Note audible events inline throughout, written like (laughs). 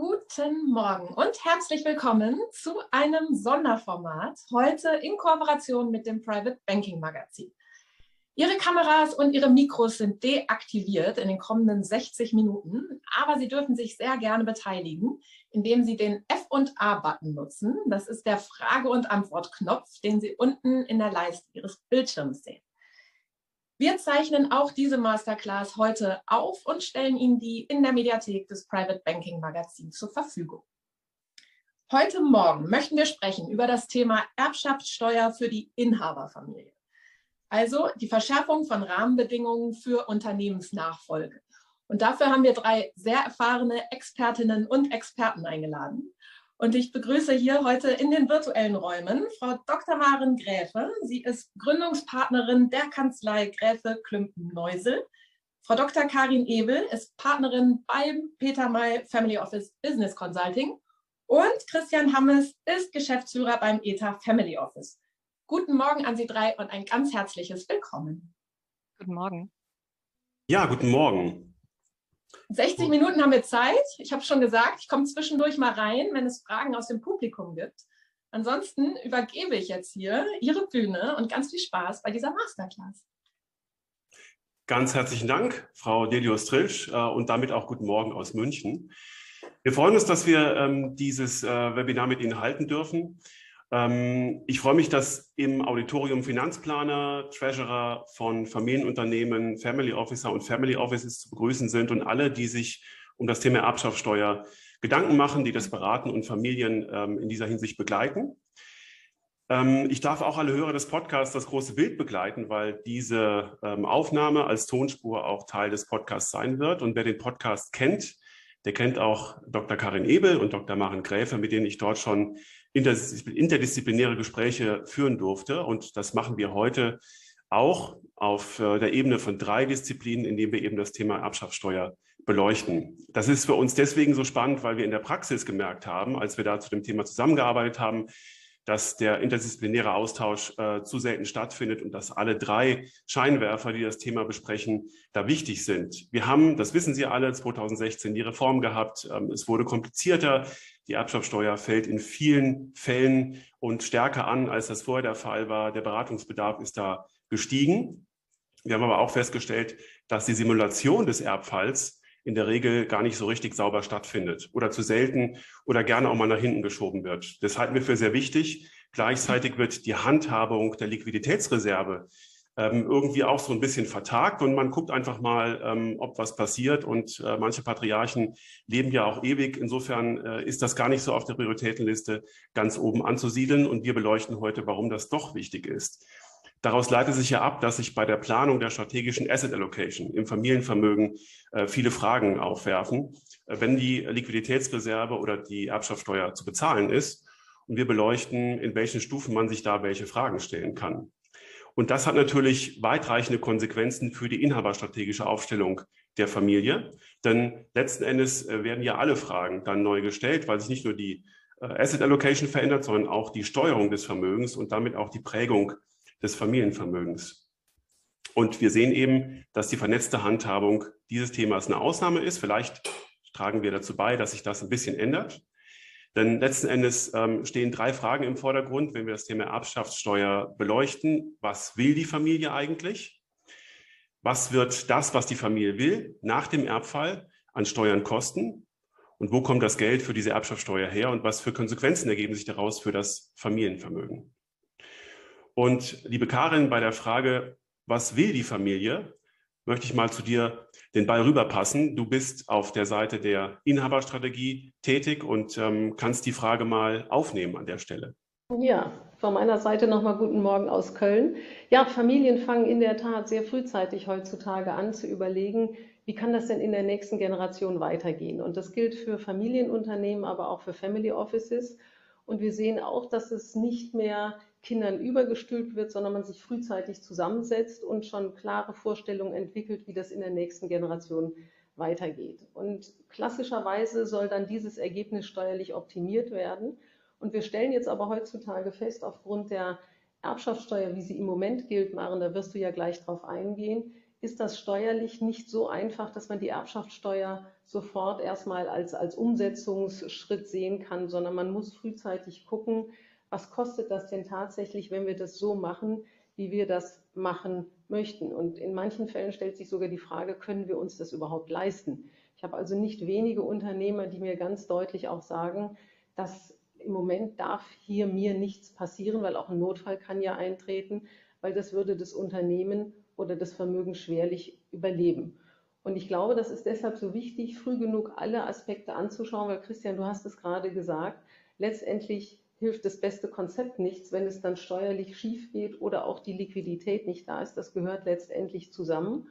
Guten Morgen und herzlich willkommen zu einem Sonderformat, heute in Kooperation mit dem Private Banking Magazin. Ihre Kameras und Ihre Mikros sind deaktiviert in den kommenden 60 Minuten, aber Sie dürfen sich sehr gerne beteiligen, indem Sie den F- und A-Button nutzen. Das ist der Frage- und Antwortknopf, den Sie unten in der Leiste Ihres Bildschirms sehen. Wir zeichnen auch diese Masterclass heute auf und stellen Ihnen die in der Mediathek des Private Banking Magazins zur Verfügung. Heute Morgen möchten wir sprechen über das Thema Erbschaftssteuer für die Inhaberfamilie. Also die Verschärfung von Rahmenbedingungen für Unternehmensnachfolge. Und dafür haben wir drei sehr erfahrene Expertinnen und Experten eingeladen. Und ich begrüße hier heute in den virtuellen Räumen Frau Dr. Maren Gräfe. Sie ist Gründungspartnerin der Kanzlei Gräfe Klümpen-Neusel. Frau Dr. Karin Ebel ist Partnerin beim Peter May Family Office Business Consulting. Und Christian Hammes ist Geschäftsführer beim ETA Family Office. Guten Morgen an Sie drei und ein ganz herzliches Willkommen. Guten Morgen. Ja, guten Morgen. 60 Minuten haben wir Zeit. Ich habe schon gesagt, ich komme zwischendurch mal rein, wenn es Fragen aus dem Publikum gibt. Ansonsten übergebe ich jetzt hier Ihre Bühne und ganz viel Spaß bei dieser Masterclass. Ganz herzlichen Dank, Frau Delius Trilsch, äh, und damit auch guten Morgen aus München. Wir freuen uns, dass wir ähm, dieses äh, Webinar mit Ihnen halten dürfen. Ähm, ich freue mich, dass im Auditorium Finanzplaner, Treasurer von Familienunternehmen, Family Officer und Family Offices zu begrüßen sind und alle, die sich um das Thema Erbschaftssteuer Gedanken machen, die das beraten und Familien ähm, in dieser Hinsicht begleiten. Ähm, ich darf auch alle Hörer des Podcasts das große Bild begleiten, weil diese Aufnahme als Tonspur auch Teil des Podcasts sein wird. Und wer den Podcast kennt, der kennt auch Dr. Karin Ebel und Dr. Maren Gräfe, mit denen ich dort schon interdisziplinäre Gespräche führen durfte. Und das machen wir heute auch auf äh, der Ebene von drei Disziplinen, indem wir eben das Thema Erbschaftssteuer beleuchten. Das ist für uns deswegen so spannend, weil wir in der Praxis gemerkt haben, als wir da zu dem Thema zusammengearbeitet haben, dass der interdisziplinäre Austausch äh, zu selten stattfindet und dass alle drei Scheinwerfer, die das Thema besprechen, da wichtig sind. Wir haben, das wissen Sie alle, 2016 die Reform gehabt. Ähm, es wurde komplizierter. Die Erbschaftssteuer fällt in vielen Fällen und stärker an, als das vorher der Fall war. Der Beratungsbedarf ist da gestiegen. Wir haben aber auch festgestellt, dass die Simulation des Erbfalls in der Regel gar nicht so richtig sauber stattfindet oder zu selten oder gerne auch mal nach hinten geschoben wird. Das halten wir für sehr wichtig. Gleichzeitig wird die Handhabung der Liquiditätsreserve ähm, irgendwie auch so ein bisschen vertagt und man guckt einfach mal, ähm, ob was passiert. Und äh, manche Patriarchen leben ja auch ewig. Insofern äh, ist das gar nicht so auf der Prioritätenliste ganz oben anzusiedeln. Und wir beleuchten heute, warum das doch wichtig ist. Daraus leitet sich ja ab, dass sich bei der Planung der strategischen Asset Allocation im Familienvermögen äh, viele Fragen aufwerfen, äh, wenn die Liquiditätsreserve oder die Erbschaftssteuer zu bezahlen ist. Und wir beleuchten, in welchen Stufen man sich da welche Fragen stellen kann. Und das hat natürlich weitreichende Konsequenzen für die inhaberstrategische Aufstellung der Familie. Denn letzten Endes äh, werden ja alle Fragen dann neu gestellt, weil sich nicht nur die Asset Allocation verändert, sondern auch die Steuerung des Vermögens und damit auch die Prägung des Familienvermögens. Und wir sehen eben, dass die vernetzte Handhabung dieses Themas eine Ausnahme ist. Vielleicht tragen wir dazu bei, dass sich das ein bisschen ändert. Denn letzten Endes ähm, stehen drei Fragen im Vordergrund, wenn wir das Thema Erbschaftssteuer beleuchten. Was will die Familie eigentlich? Was wird das, was die Familie will, nach dem Erbfall an Steuern kosten? Und wo kommt das Geld für diese Erbschaftssteuer her? Und was für Konsequenzen ergeben sich daraus für das Familienvermögen? Und liebe Karin, bei der Frage, was will die Familie, möchte ich mal zu dir den Ball rüberpassen. Du bist auf der Seite der Inhaberstrategie tätig und ähm, kannst die Frage mal aufnehmen an der Stelle. Ja, von meiner Seite nochmal guten Morgen aus Köln. Ja, Familien fangen in der Tat sehr frühzeitig heutzutage an zu überlegen, wie kann das denn in der nächsten Generation weitergehen? Und das gilt für Familienunternehmen, aber auch für Family Offices. Und wir sehen auch, dass es nicht mehr Kindern übergestülpt wird, sondern man sich frühzeitig zusammensetzt und schon klare Vorstellungen entwickelt, wie das in der nächsten Generation weitergeht. Und klassischerweise soll dann dieses Ergebnis steuerlich optimiert werden. Und wir stellen jetzt aber heutzutage fest, aufgrund der Erbschaftssteuer, wie sie im Moment gilt, Maren, da wirst du ja gleich drauf eingehen, ist das steuerlich nicht so einfach, dass man die Erbschaftssteuer sofort erstmal als, als Umsetzungsschritt sehen kann, sondern man muss frühzeitig gucken, was kostet das denn tatsächlich, wenn wir das so machen, wie wir das machen möchten. Und in manchen Fällen stellt sich sogar die Frage, können wir uns das überhaupt leisten? Ich habe also nicht wenige Unternehmer, die mir ganz deutlich auch sagen, dass im Moment darf hier mir nichts passieren, weil auch ein Notfall kann ja eintreten, weil das würde das Unternehmen oder das Vermögen schwerlich überleben. Und ich glaube, das ist deshalb so wichtig, früh genug alle Aspekte anzuschauen, weil Christian, du hast es gerade gesagt, letztendlich hilft das beste Konzept nichts, wenn es dann steuerlich schief geht oder auch die Liquidität nicht da ist. Das gehört letztendlich zusammen.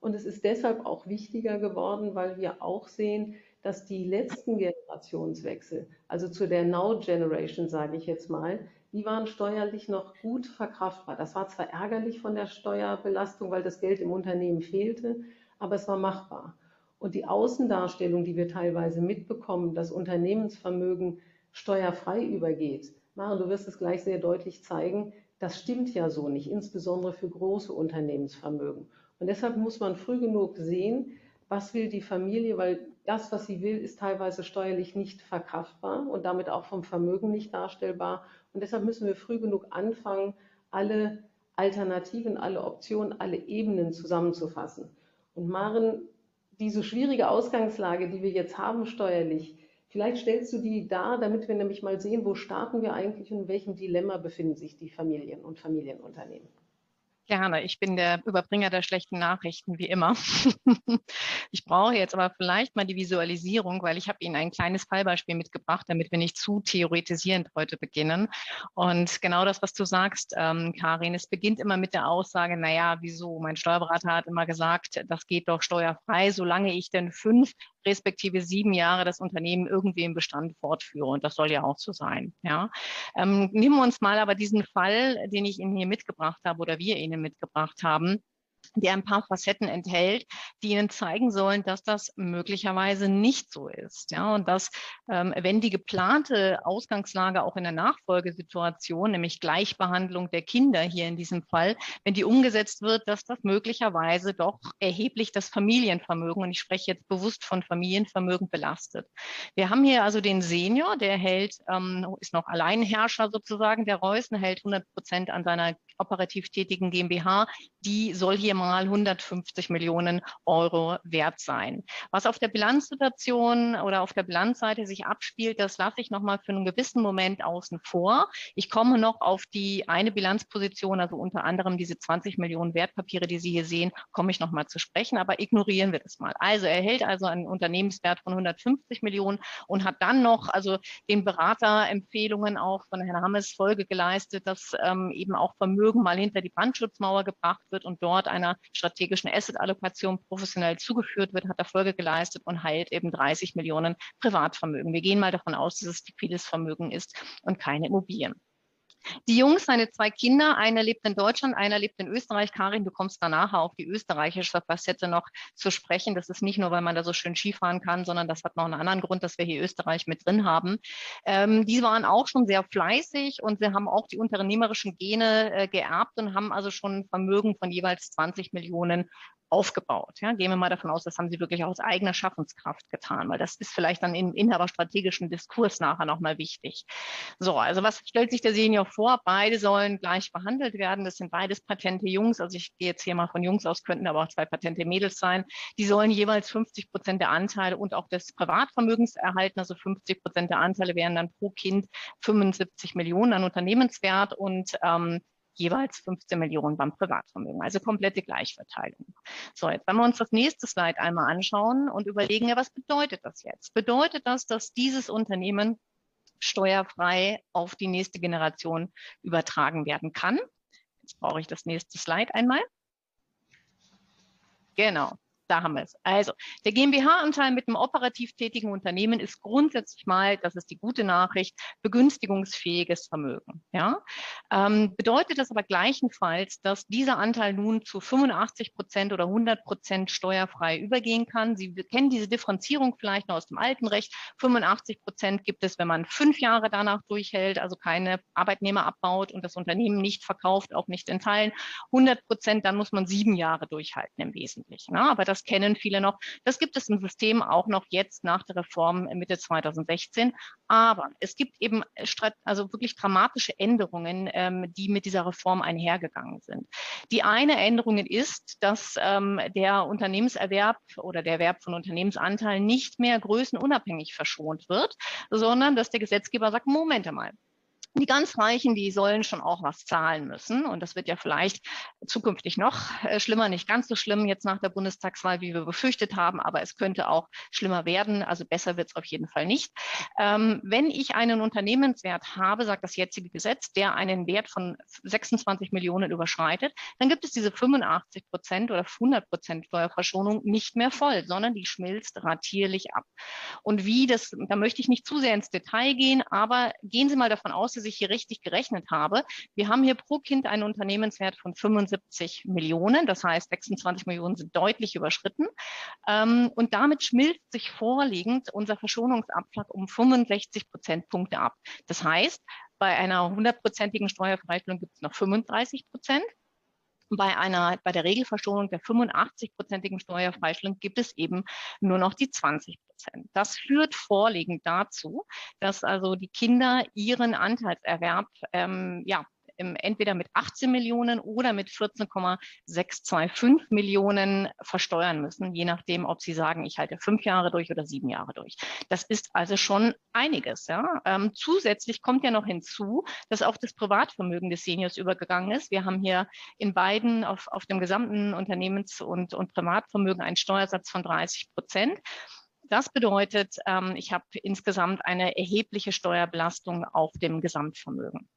Und es ist deshalb auch wichtiger geworden, weil wir auch sehen, dass die letzten Generationswechsel, also zu der Now Generation, sage ich jetzt mal, die waren steuerlich noch gut verkraftbar. Das war zwar ärgerlich von der Steuerbelastung, weil das Geld im Unternehmen fehlte, aber es war machbar. Und die Außendarstellung, die wir teilweise mitbekommen, dass Unternehmensvermögen steuerfrei übergeht, Maren, du wirst es gleich sehr deutlich zeigen, das stimmt ja so nicht, insbesondere für große Unternehmensvermögen. Und deshalb muss man früh genug sehen, was will die Familie, weil das, was sie will, ist teilweise steuerlich nicht verkraftbar und damit auch vom Vermögen nicht darstellbar. Und deshalb müssen wir früh genug anfangen, alle Alternativen, alle Optionen, alle Ebenen zusammenzufassen. Und Maren, diese schwierige Ausgangslage, die wir jetzt haben steuerlich, vielleicht stellst du die dar, damit wir nämlich mal sehen, wo starten wir eigentlich und in welchem Dilemma befinden sich die Familien und Familienunternehmen. Gerne. Ich bin der Überbringer der schlechten Nachrichten, wie immer. (laughs) ich brauche jetzt aber vielleicht mal die Visualisierung, weil ich habe Ihnen ein kleines Fallbeispiel mitgebracht, damit wir nicht zu theoretisierend heute beginnen. Und genau das, was du sagst, ähm, Karin, es beginnt immer mit der Aussage, naja, wieso? Mein Steuerberater hat immer gesagt, das geht doch steuerfrei, solange ich denn fünf respektive sieben Jahre das Unternehmen irgendwie im Bestand fortführe. Und das soll ja auch so sein. Ja. Ähm, nehmen wir uns mal aber diesen Fall, den ich Ihnen hier mitgebracht habe oder wir Ihnen mitgebracht haben der ein paar Facetten enthält, die Ihnen zeigen sollen, dass das möglicherweise nicht so ist. Ja, und dass, ähm, wenn die geplante Ausgangslage auch in der Nachfolgesituation, nämlich Gleichbehandlung der Kinder hier in diesem Fall, wenn die umgesetzt wird, dass das möglicherweise doch erheblich das Familienvermögen, und ich spreche jetzt bewusst von Familienvermögen, belastet. Wir haben hier also den Senior, der hält, ähm, ist noch Alleinherrscher sozusagen, der Reusen hält 100 Prozent an seiner operativ tätigen GmbH, die soll hier mal 150 Millionen Euro wert sein. Was auf der Bilanzsituation oder auf der Bilanzseite sich abspielt, das lasse ich nochmal für einen gewissen Moment außen vor. Ich komme noch auf die eine Bilanzposition, also unter anderem diese 20 Millionen Wertpapiere, die Sie hier sehen, komme ich nochmal zu sprechen, aber ignorieren wir das mal. Also er hält also einen Unternehmenswert von 150 Millionen und hat dann noch also den Beraterempfehlungen auch von Herrn Hammes Folge geleistet, dass ähm, eben auch Vermögen Vermögen mal hinter die Brandschutzmauer gebracht wird und dort einer strategischen Asset-Allokation professionell zugeführt wird, hat er geleistet und heilt eben 30 Millionen Privatvermögen. Wir gehen mal davon aus, dass es liquides Vermögen ist und keine Immobilien. Die Jungs, seine zwei Kinder, einer lebt in Deutschland, einer lebt in Österreich. Karin, du kommst danach auf die österreichische Facette noch zu sprechen. Das ist nicht nur, weil man da so schön Skifahren kann, sondern das hat noch einen anderen Grund, dass wir hier Österreich mit drin haben. Ähm, die waren auch schon sehr fleißig und sie haben auch die unternehmerischen Gene äh, geerbt und haben also schon ein Vermögen von jeweils 20 Millionen aufgebaut. Ja, gehen wir mal davon aus, das haben sie wirklich aus eigener Schaffenskraft getan, weil das ist vielleicht dann im inhaberstrategischen Diskurs nachher nochmal wichtig. So, also was stellt sich der Senior vor? Beide sollen gleich behandelt werden. Das sind beides patente Jungs. Also ich gehe jetzt hier mal von Jungs aus, könnten aber auch zwei patente Mädels sein. Die sollen jeweils 50 Prozent der Anteile und auch des Privatvermögens erhalten. Also 50 Prozent der Anteile wären dann pro Kind 75 Millionen an Unternehmenswert und ähm, jeweils 15 Millionen beim Privatvermögen, also komplette Gleichverteilung. So, jetzt wenn wir uns das nächste Slide einmal anschauen und überlegen, ja, was bedeutet das jetzt? Bedeutet das, dass dieses Unternehmen steuerfrei auf die nächste Generation übertragen werden kann? Jetzt brauche ich das nächste Slide einmal. Genau. Da haben wir es. Also der GmbH-Anteil mit einem operativ tätigen Unternehmen ist grundsätzlich mal, das ist die gute Nachricht, begünstigungsfähiges Vermögen. Ja? Ähm, bedeutet das aber gleichenfalls, dass dieser Anteil nun zu 85 Prozent oder 100 Prozent steuerfrei übergehen kann. Sie kennen diese Differenzierung vielleicht noch aus dem alten Recht. 85 Prozent gibt es, wenn man fünf Jahre danach durchhält, also keine Arbeitnehmer abbaut und das Unternehmen nicht verkauft, auch nicht in Teilen. 100 Prozent, dann muss man sieben Jahre durchhalten im Wesentlichen. Ne? Aber das kennen viele noch. Das gibt es im System auch noch jetzt nach der Reform Mitte 2016. Aber es gibt eben also wirklich dramatische Änderungen, ähm, die mit dieser Reform einhergegangen sind. Die eine Änderung ist, dass ähm, der Unternehmenserwerb oder der Erwerb von Unternehmensanteilen nicht mehr größenunabhängig verschont wird, sondern dass der Gesetzgeber sagt, Moment einmal, die ganz Reichen, die sollen schon auch was zahlen müssen. Und das wird ja vielleicht zukünftig noch äh, schlimmer, nicht ganz so schlimm jetzt nach der Bundestagswahl, wie wir befürchtet haben, aber es könnte auch schlimmer werden. Also besser wird es auf jeden Fall nicht. Ähm, wenn ich einen Unternehmenswert habe, sagt das jetzige Gesetz, der einen Wert von 26 Millionen überschreitet, dann gibt es diese 85 Prozent oder 100 Prozent Steuerverschonung nicht mehr voll, sondern die schmilzt ratierlich ab. Und wie das, da möchte ich nicht zu sehr ins Detail gehen, aber gehen Sie mal davon aus, dass ich hier richtig gerechnet habe. Wir haben hier pro Kind einen Unternehmenswert von 75 Millionen. Das heißt, 26 Millionen sind deutlich überschritten. Ähm, und damit schmilzt sich vorliegend unser Verschonungsabschlag um 65 Prozentpunkte ab. Das heißt, bei einer hundertprozentigen Steuerfreistellung gibt es noch 35 Prozent bei einer, bei der Regelverschonung der 85-prozentigen Steuerfreistellung gibt es eben nur noch die 20 Prozent. Das führt vorliegend dazu, dass also die Kinder ihren Anteilserwerb ähm, ja, entweder mit 18 Millionen oder mit 14,625 Millionen versteuern müssen, je nachdem, ob sie sagen, ich halte fünf Jahre durch oder sieben Jahre durch. Das ist also schon einiges. Ja? Ähm, zusätzlich kommt ja noch hinzu, dass auch das Privatvermögen des Seniors übergegangen ist. Wir haben hier in beiden auf, auf dem gesamten Unternehmens- und, und Privatvermögen einen Steuersatz von 30 Prozent. Das bedeutet, ähm, ich habe insgesamt eine erhebliche Steuerbelastung auf dem Gesamtvermögen.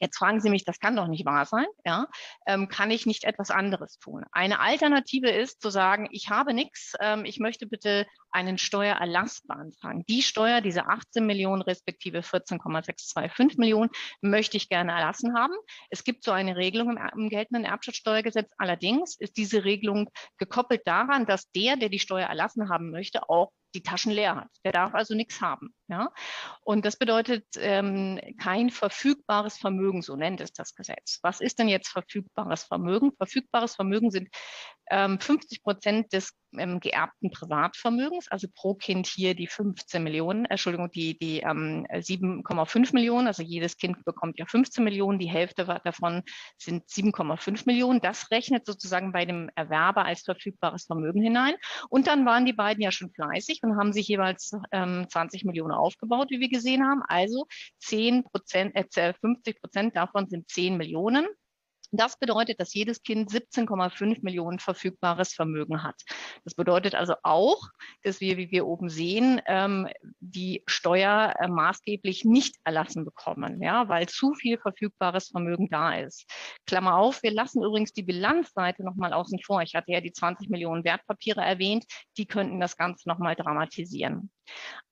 Jetzt fragen Sie mich, das kann doch nicht wahr sein. Ja? Ähm, kann ich nicht etwas anderes tun? Eine Alternative ist zu sagen, ich habe nichts, ähm, ich möchte bitte einen Steuererlass beantragen. Die Steuer, diese 18 Millionen respektive 14,625 Millionen, möchte ich gerne erlassen haben. Es gibt so eine Regelung im, im geltenden Erbschaftssteuergesetz. Allerdings ist diese Regelung gekoppelt daran, dass der, der die Steuer erlassen haben möchte, auch die Taschen leer hat. Der darf also nichts haben. Ja? Und das bedeutet ähm, kein verfügbares Vermögen, so nennt es das Gesetz. Was ist denn jetzt verfügbares Vermögen? Verfügbares Vermögen sind ähm, 50 Prozent des ähm, geerbten Privatvermögens, also pro Kind hier die 15 Millionen, Entschuldigung, die, die ähm, 7,5 Millionen, also jedes Kind bekommt ja 15 Millionen, die Hälfte davon sind 7,5 Millionen. Das rechnet sozusagen bei dem Erwerber als verfügbares Vermögen hinein. Und dann waren die beiden ja schon fleißig und haben sich jeweils ähm, 20 Millionen aufgebaut, wie wir gesehen haben. Also 10 Prozent, äh, 50 Prozent davon sind 10 Millionen. Das bedeutet, dass jedes Kind 17,5 Millionen verfügbares Vermögen hat. Das bedeutet also auch, dass wir, wie wir oben sehen, ähm, die Steuer äh, maßgeblich nicht erlassen bekommen, ja, weil zu viel verfügbares Vermögen da ist. Klammer auf, wir lassen übrigens die Bilanzseite nochmal außen vor. Ich hatte ja die 20 Millionen Wertpapiere erwähnt, die könnten das Ganze nochmal dramatisieren.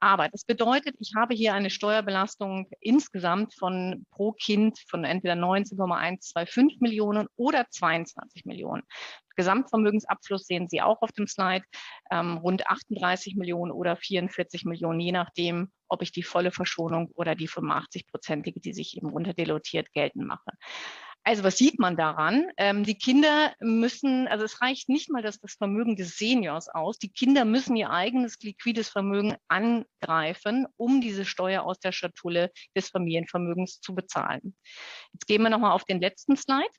Aber das bedeutet, ich habe hier eine Steuerbelastung insgesamt von pro Kind von entweder 19,125 Millionen oder 22 Millionen. Gesamtvermögensabfluss sehen Sie auch auf dem Slide, ähm, rund 38 Millionen oder 44 Millionen, je nachdem, ob ich die volle Verschonung oder die 85-prozentige, die sich eben runterdelotiert, geltend mache. Also was sieht man daran? Ähm, die Kinder müssen, also es reicht nicht mal das, das Vermögen des Seniors aus. Die Kinder müssen ihr eigenes liquides Vermögen angreifen, um diese Steuer aus der Schatulle des Familienvermögens zu bezahlen. Jetzt gehen wir nochmal auf den letzten Slide.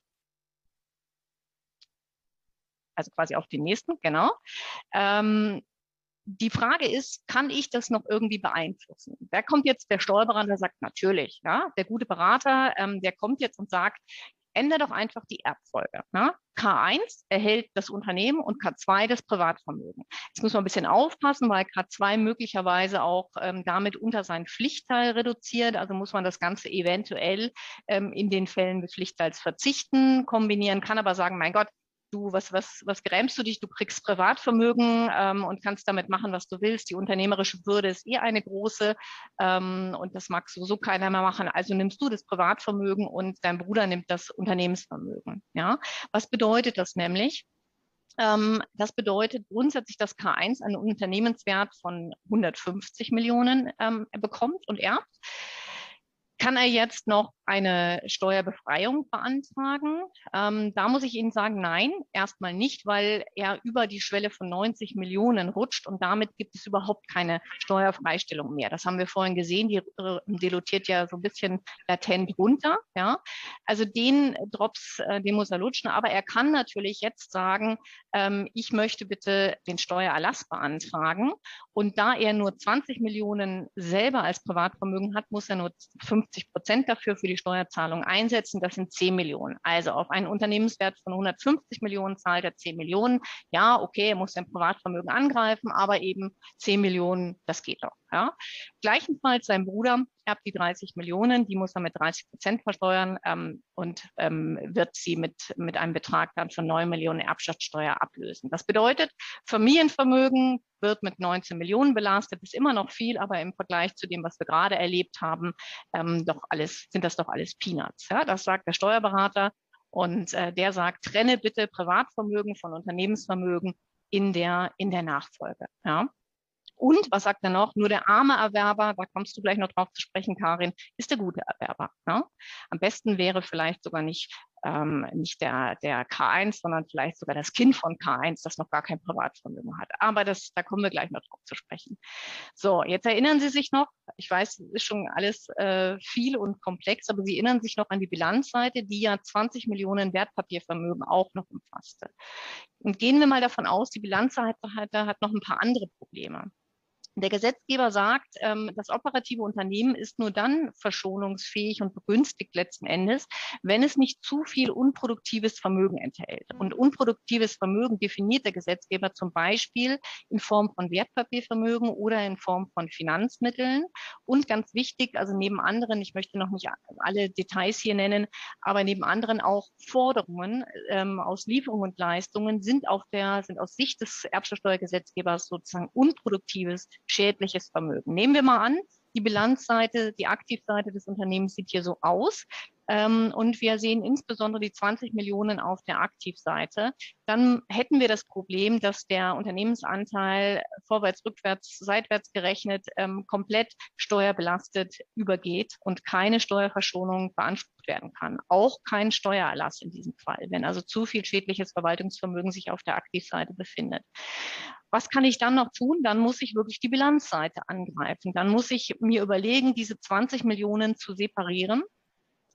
Also quasi auf den nächsten, genau. Ähm, die Frage ist, kann ich das noch irgendwie beeinflussen? Da kommt jetzt der Steuerberater, sagt, natürlich, ja, der gute Berater, ähm, der kommt jetzt und sagt, ändere doch einfach die Erbfolge. Ne? K1 erhält das Unternehmen und K2 das Privatvermögen. Jetzt muss man ein bisschen aufpassen, weil K2 möglicherweise auch ähm, damit unter seinen Pflichtteil reduziert. Also muss man das Ganze eventuell ähm, in den Fällen des Pflichtteils verzichten, kombinieren, kann aber sagen, mein Gott, du, was, was, was grämst du dich? Du kriegst Privatvermögen ähm, und kannst damit machen, was du willst. Die unternehmerische Bürde ist eh eine große ähm, und das mag sowieso keiner mehr machen. Also nimmst du das Privatvermögen und dein Bruder nimmt das Unternehmensvermögen. Ja, was bedeutet das nämlich? Ähm, das bedeutet grundsätzlich, dass K1 einen Unternehmenswert von 150 Millionen ähm, bekommt und erbt. Kann er jetzt noch eine Steuerbefreiung beantragen? Ähm, da muss ich Ihnen sagen, nein, erstmal nicht, weil er über die Schwelle von 90 Millionen rutscht und damit gibt es überhaupt keine Steuerfreistellung mehr. Das haben wir vorhin gesehen, die äh, delutiert ja so ein bisschen latent runter. Ja? Also den Drops, äh, den muss er lutschen, aber er kann natürlich jetzt sagen, ähm, ich möchte bitte den Steuererlass beantragen und da er nur 20 Millionen selber als Privatvermögen hat, muss er nur 50 50 Prozent dafür für die Steuerzahlung einsetzen. Das sind 10 Millionen. Also auf einen Unternehmenswert von 150 Millionen zahlt er 10 Millionen. Ja, okay, er muss sein Privatvermögen angreifen, aber eben 10 Millionen, das geht doch. Ja. Gleichenfalls sein Bruder erbt die 30 Millionen, die muss er mit 30 Prozent versteuern ähm, und ähm, wird sie mit, mit einem Betrag dann von 9 Millionen Erbschaftssteuer ablösen. Das bedeutet, Familienvermögen wird mit 19 Millionen belastet, ist immer noch viel, aber im Vergleich zu dem, was wir gerade erlebt haben, ähm, doch alles, sind das doch alles Peanuts. Ja? Das sagt der Steuerberater und äh, der sagt, trenne bitte Privatvermögen von Unternehmensvermögen in der, in der Nachfolge. Ja? Und was sagt er noch? Nur der arme Erwerber, da kommst du gleich noch drauf zu sprechen, Karin, ist der gute Erwerber. Ja? Am besten wäre vielleicht sogar nicht, ähm, nicht der, der K1, sondern vielleicht sogar das Kind von K1, das noch gar kein Privatvermögen hat. Aber das, da kommen wir gleich noch drauf zu sprechen. So, jetzt erinnern Sie sich noch, ich weiß, es ist schon alles äh, viel und komplex, aber Sie erinnern sich noch an die Bilanzseite, die ja 20 Millionen Wertpapiervermögen auch noch umfasste. Und gehen wir mal davon aus, die Bilanzseite hat noch ein paar andere Probleme. Der Gesetzgeber sagt, ähm, das operative Unternehmen ist nur dann verschonungsfähig und begünstigt letzten Endes, wenn es nicht zu viel unproduktives Vermögen enthält. Und unproduktives Vermögen definiert der Gesetzgeber zum Beispiel in Form von Wertpapiervermögen oder in Form von Finanzmitteln. Und ganz wichtig, also neben anderen, ich möchte noch nicht alle Details hier nennen, aber neben anderen auch Forderungen ähm, aus Lieferungen und Leistungen sind auf der, sind aus Sicht des Erbschaftssteuergesetzgebers sozusagen unproduktives schädliches Vermögen. Nehmen wir mal an, die Bilanzseite, die Aktivseite des Unternehmens sieht hier so aus. Ähm, und wir sehen insbesondere die 20 Millionen auf der Aktivseite. Dann hätten wir das Problem, dass der Unternehmensanteil vorwärts, rückwärts, seitwärts gerechnet ähm, komplett steuerbelastet übergeht und keine Steuerverschonung beansprucht werden kann. Auch kein Steuererlass in diesem Fall, wenn also zu viel schädliches Verwaltungsvermögen sich auf der Aktivseite befindet. Was kann ich dann noch tun? Dann muss ich wirklich die Bilanzseite angreifen. Dann muss ich mir überlegen, diese 20 Millionen zu separieren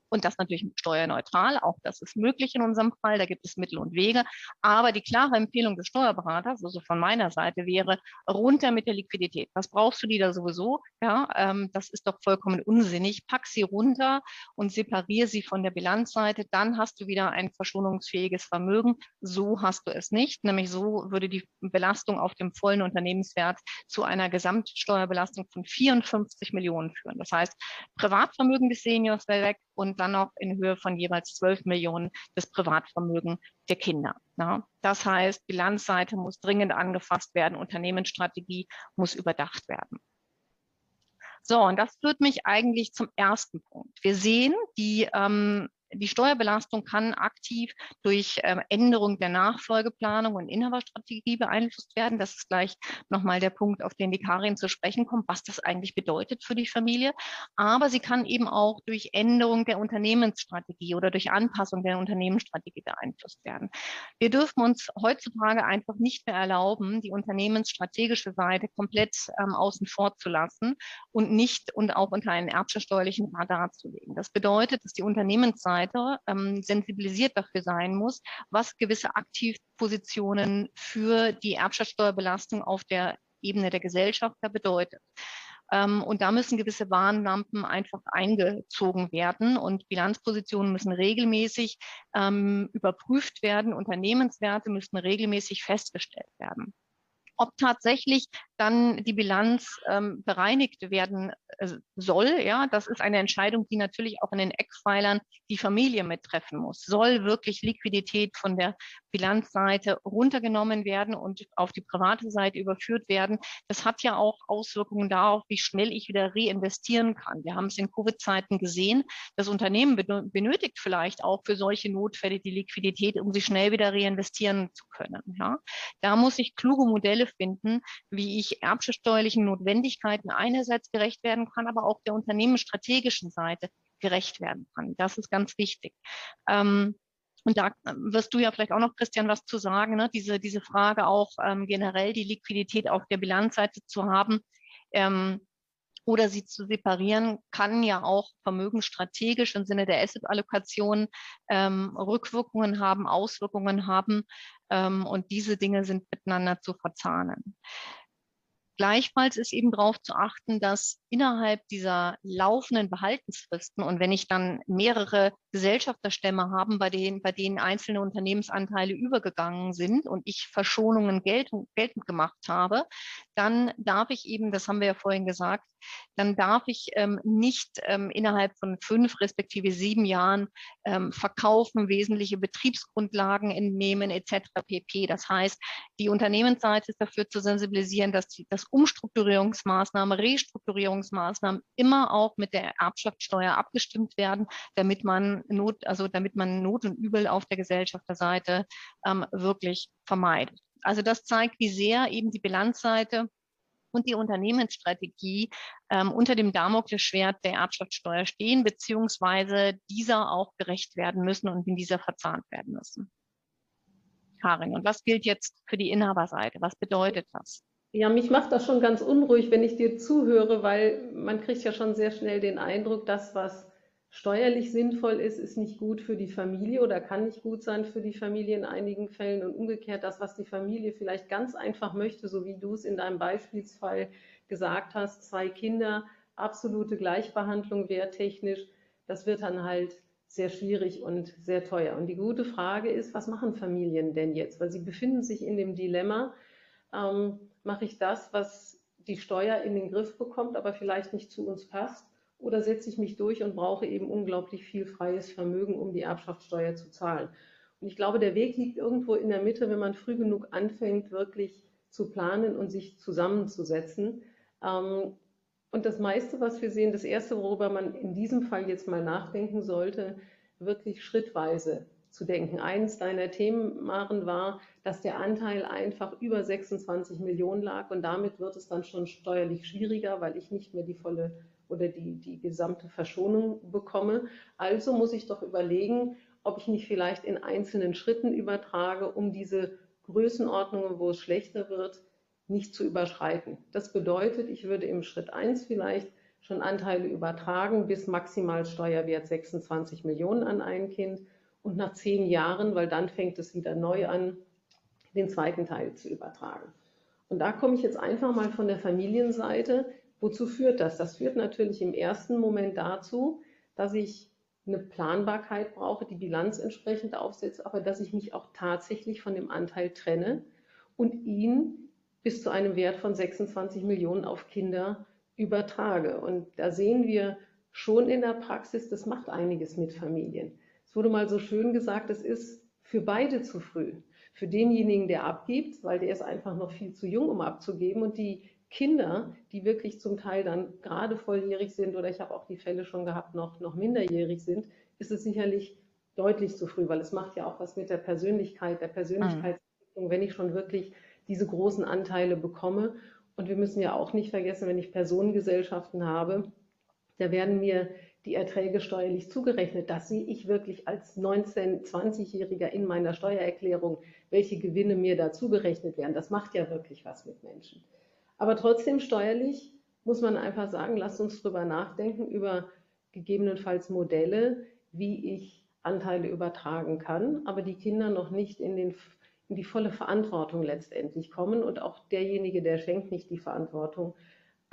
und das natürlich steuerneutral. Auch das ist möglich in unserem Fall. Da gibt es Mittel und Wege. Aber die klare Empfehlung des Steuerberaters, also von meiner Seite, wäre runter mit der Liquidität. Was brauchst du die da sowieso? Ja, ähm, das ist doch vollkommen unsinnig. Pack sie runter und separiere sie von der Bilanzseite. Dann hast du wieder ein verschonungsfähiges Vermögen. So hast du es nicht. Nämlich so würde die Belastung auf dem vollen Unternehmenswert zu einer Gesamtsteuerbelastung von 54 Millionen führen. Das heißt, Privatvermögen des Seniors wäre weg und dann noch in Höhe von jeweils 12 Millionen das Privatvermögen der Kinder. Ja. Das heißt, Bilanzseite muss dringend angefasst werden, Unternehmensstrategie muss überdacht werden. So, und das führt mich eigentlich zum ersten Punkt. Wir sehen, die ähm, die Steuerbelastung kann aktiv durch ähm, Änderung der Nachfolgeplanung und Inhaberstrategie beeinflusst werden. Das ist gleich nochmal der Punkt, auf den die Karin zu sprechen kommt, was das eigentlich bedeutet für die Familie. Aber sie kann eben auch durch Änderung der Unternehmensstrategie oder durch Anpassung der Unternehmensstrategie beeinflusst werden. Wir dürfen uns heutzutage einfach nicht mehr erlauben, die unternehmensstrategische Seite komplett ähm, außen vor zu lassen und nicht und auch unter einen erbschaftssteuerlichen Radar zu legen. Das bedeutet, dass die Unternehmensseite Seite ähm, sensibilisiert dafür sein muss, was gewisse Aktivpositionen für die Erbschaftssteuerbelastung auf der Ebene der Gesellschaft da bedeutet. Ähm, und da müssen gewisse Warnlampen einfach eingezogen werden und Bilanzpositionen müssen regelmäßig ähm, überprüft werden. Unternehmenswerte müssen regelmäßig festgestellt werden ob tatsächlich dann die Bilanz ähm, bereinigt werden äh, soll. Ja, das ist eine Entscheidung, die natürlich auch in den Eckpfeilern die Familie mittreffen muss. Soll wirklich Liquidität von der Bilanzseite runtergenommen werden und auf die private Seite überführt werden? Das hat ja auch Auswirkungen darauf, wie schnell ich wieder reinvestieren kann. Wir haben es in Covid-Zeiten gesehen. Das Unternehmen benötigt vielleicht auch für solche Notfälle die Liquidität, um sie schnell wieder reinvestieren zu können. Ja, da muss ich kluge Modelle finden, wie ich erbschaftssteuerlichen Notwendigkeiten einerseits gerecht werden kann, aber auch der unternehmensstrategischen Seite gerecht werden kann. Das ist ganz wichtig. Ähm, und da wirst du ja vielleicht auch noch, Christian, was zu sagen, ne? diese, diese Frage auch ähm, generell die Liquidität auf der Bilanzseite zu haben. Ähm, oder sie zu separieren, kann ja auch vermögensstrategisch im Sinne der Asset-Allokation ähm, Rückwirkungen haben, Auswirkungen haben. Ähm, und diese Dinge sind miteinander zu verzahnen. Gleichfalls ist eben darauf zu achten, dass innerhalb dieser laufenden Behaltensfristen und wenn ich dann mehrere Gesellschafterstämme haben, bei denen, bei denen einzelne Unternehmensanteile übergegangen sind und ich Verschonungen geltend, geltend gemacht habe, dann darf ich eben, das haben wir ja vorhin gesagt, dann darf ich ähm, nicht ähm, innerhalb von fünf respektive sieben Jahren ähm, verkaufen, wesentliche Betriebsgrundlagen entnehmen etc. pp. Das heißt, die Unternehmensseite ist dafür zu sensibilisieren, dass die, dass Umstrukturierungsmaßnahmen, Restrukturierungsmaßnahmen immer auch mit der Erbschaftssteuer abgestimmt werden, damit man Not, also damit man Not und Übel auf der Gesellschafterseite ähm, wirklich vermeidet. Also das zeigt, wie sehr eben die Bilanzseite und die Unternehmensstrategie ähm, unter dem Damoklesschwert der Erbschaftssteuer stehen, beziehungsweise dieser auch gerecht werden müssen und in dieser verzahnt werden müssen. Karin, und was gilt jetzt für die Inhaberseite? Was bedeutet das? Ja, mich macht das schon ganz unruhig, wenn ich dir zuhöre, weil man kriegt ja schon sehr schnell den Eindruck, das, was steuerlich sinnvoll ist, ist nicht gut für die Familie oder kann nicht gut sein für die Familie in einigen Fällen und umgekehrt das, was die Familie vielleicht ganz einfach möchte, so wie du es in deinem Beispielsfall gesagt hast, zwei Kinder, absolute Gleichbehandlung wehrtechnisch, das wird dann halt sehr schwierig und sehr teuer. Und die gute Frage ist, was machen Familien denn jetzt? Weil sie befinden sich in dem Dilemma, ähm, mache ich das, was die Steuer in den Griff bekommt, aber vielleicht nicht zu uns passt? oder setze ich mich durch und brauche eben unglaublich viel freies Vermögen, um die Erbschaftssteuer zu zahlen. Und ich glaube, der Weg liegt irgendwo in der Mitte, wenn man früh genug anfängt, wirklich zu planen und sich zusammenzusetzen. Ähm, und das meiste, was wir sehen, das Erste, worüber man in diesem Fall jetzt mal nachdenken sollte, wirklich schrittweise zu denken. Eins deiner Themen, Maren, war, dass der Anteil einfach über 26 Millionen lag und damit wird es dann schon steuerlich schwieriger, weil ich nicht mehr die volle oder die, die gesamte Verschonung bekomme. Also muss ich doch überlegen, ob ich nicht vielleicht in einzelnen Schritten übertrage, um diese Größenordnungen, wo es schlechter wird, nicht zu überschreiten. Das bedeutet, ich würde im Schritt 1 vielleicht schon Anteile übertragen bis maximal Steuerwert 26 Millionen an ein Kind und nach zehn Jahren, weil dann fängt es wieder neu an, den zweiten Teil zu übertragen. Und da komme ich jetzt einfach mal von der Familienseite. Wozu führt das? Das führt natürlich im ersten Moment dazu, dass ich eine Planbarkeit brauche, die Bilanz entsprechend aufsetzt, aber dass ich mich auch tatsächlich von dem Anteil trenne und ihn bis zu einem Wert von 26 Millionen auf Kinder übertrage. Und da sehen wir schon in der Praxis, das macht einiges mit Familien. Es wurde mal so schön gesagt, es ist für beide zu früh. Für denjenigen, der abgibt, weil der ist einfach noch viel zu jung, um abzugeben, und die Kinder, die wirklich zum Teil dann gerade volljährig sind oder ich habe auch die Fälle schon gehabt, noch, noch minderjährig sind, ist es sicherlich deutlich zu früh, weil es macht ja auch was mit der Persönlichkeit, der Persönlichkeitsentwicklung, wenn ich schon wirklich diese großen Anteile bekomme. Und wir müssen ja auch nicht vergessen, wenn ich Personengesellschaften habe, da werden mir die Erträge steuerlich zugerechnet. Das sehe ich wirklich als 19-, 20-Jähriger in meiner Steuererklärung, welche Gewinne mir da zugerechnet werden. Das macht ja wirklich was mit Menschen. Aber trotzdem steuerlich muss man einfach sagen, lasst uns drüber nachdenken, über gegebenenfalls Modelle, wie ich Anteile übertragen kann, aber die Kinder noch nicht in, den, in die volle Verantwortung letztendlich kommen und auch derjenige, der schenkt, nicht die Verantwortung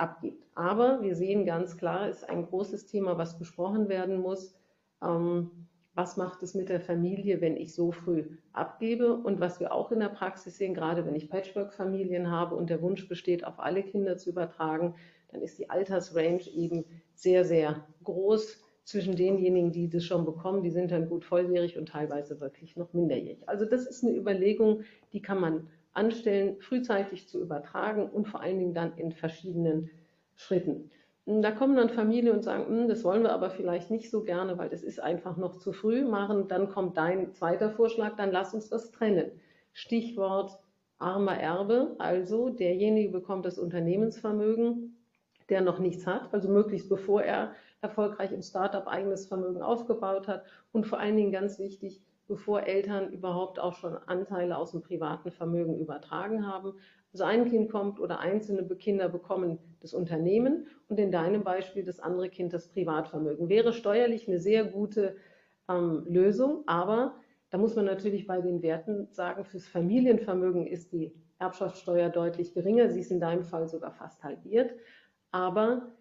abgibt. Aber wir sehen ganz klar, es ist ein großes Thema, was besprochen werden muss. Ähm, was macht es mit der Familie, wenn ich so früh abgebe. Und was wir auch in der Praxis sehen, gerade wenn ich Patchwork-Familien habe und der Wunsch besteht, auf alle Kinder zu übertragen, dann ist die Altersrange eben sehr, sehr groß zwischen denjenigen, die das schon bekommen, die sind dann gut volljährig und teilweise wirklich noch minderjährig. Also das ist eine Überlegung, die kann man anstellen, frühzeitig zu übertragen und vor allen Dingen dann in verschiedenen Schritten. Da kommen dann Familien und sagen, hm, das wollen wir aber vielleicht nicht so gerne, weil das ist einfach noch zu früh machen. Dann kommt dein zweiter Vorschlag, dann lass uns das trennen. Stichwort armer Erbe, also derjenige bekommt das Unternehmensvermögen, der noch nichts hat, also möglichst bevor er erfolgreich im Startup eigenes Vermögen aufgebaut hat und vor allen Dingen ganz wichtig, bevor Eltern überhaupt auch schon Anteile aus dem privaten Vermögen übertragen haben. Also ein Kind kommt oder einzelne Kinder bekommen das Unternehmen und in deinem Beispiel das andere Kind das Privatvermögen. Wäre steuerlich eine sehr gute ähm, Lösung, aber da muss man natürlich bei den Werten sagen, fürs Familienvermögen ist die Erbschaftssteuer deutlich geringer. Sie ist in deinem Fall sogar fast halbiert. Aber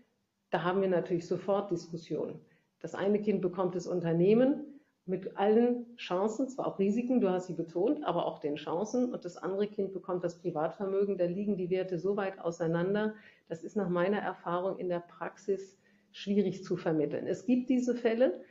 da haben wir natürlich sofort Diskussionen. Das eine Kind bekommt das Unternehmen mit allen Chancen, zwar auch Risiken, du hast sie betont, aber auch den Chancen. Und das andere Kind bekommt das Privatvermögen. Da liegen die Werte so weit auseinander. Das ist nach meiner Erfahrung in der Praxis schwierig zu vermitteln. Es gibt diese Fälle.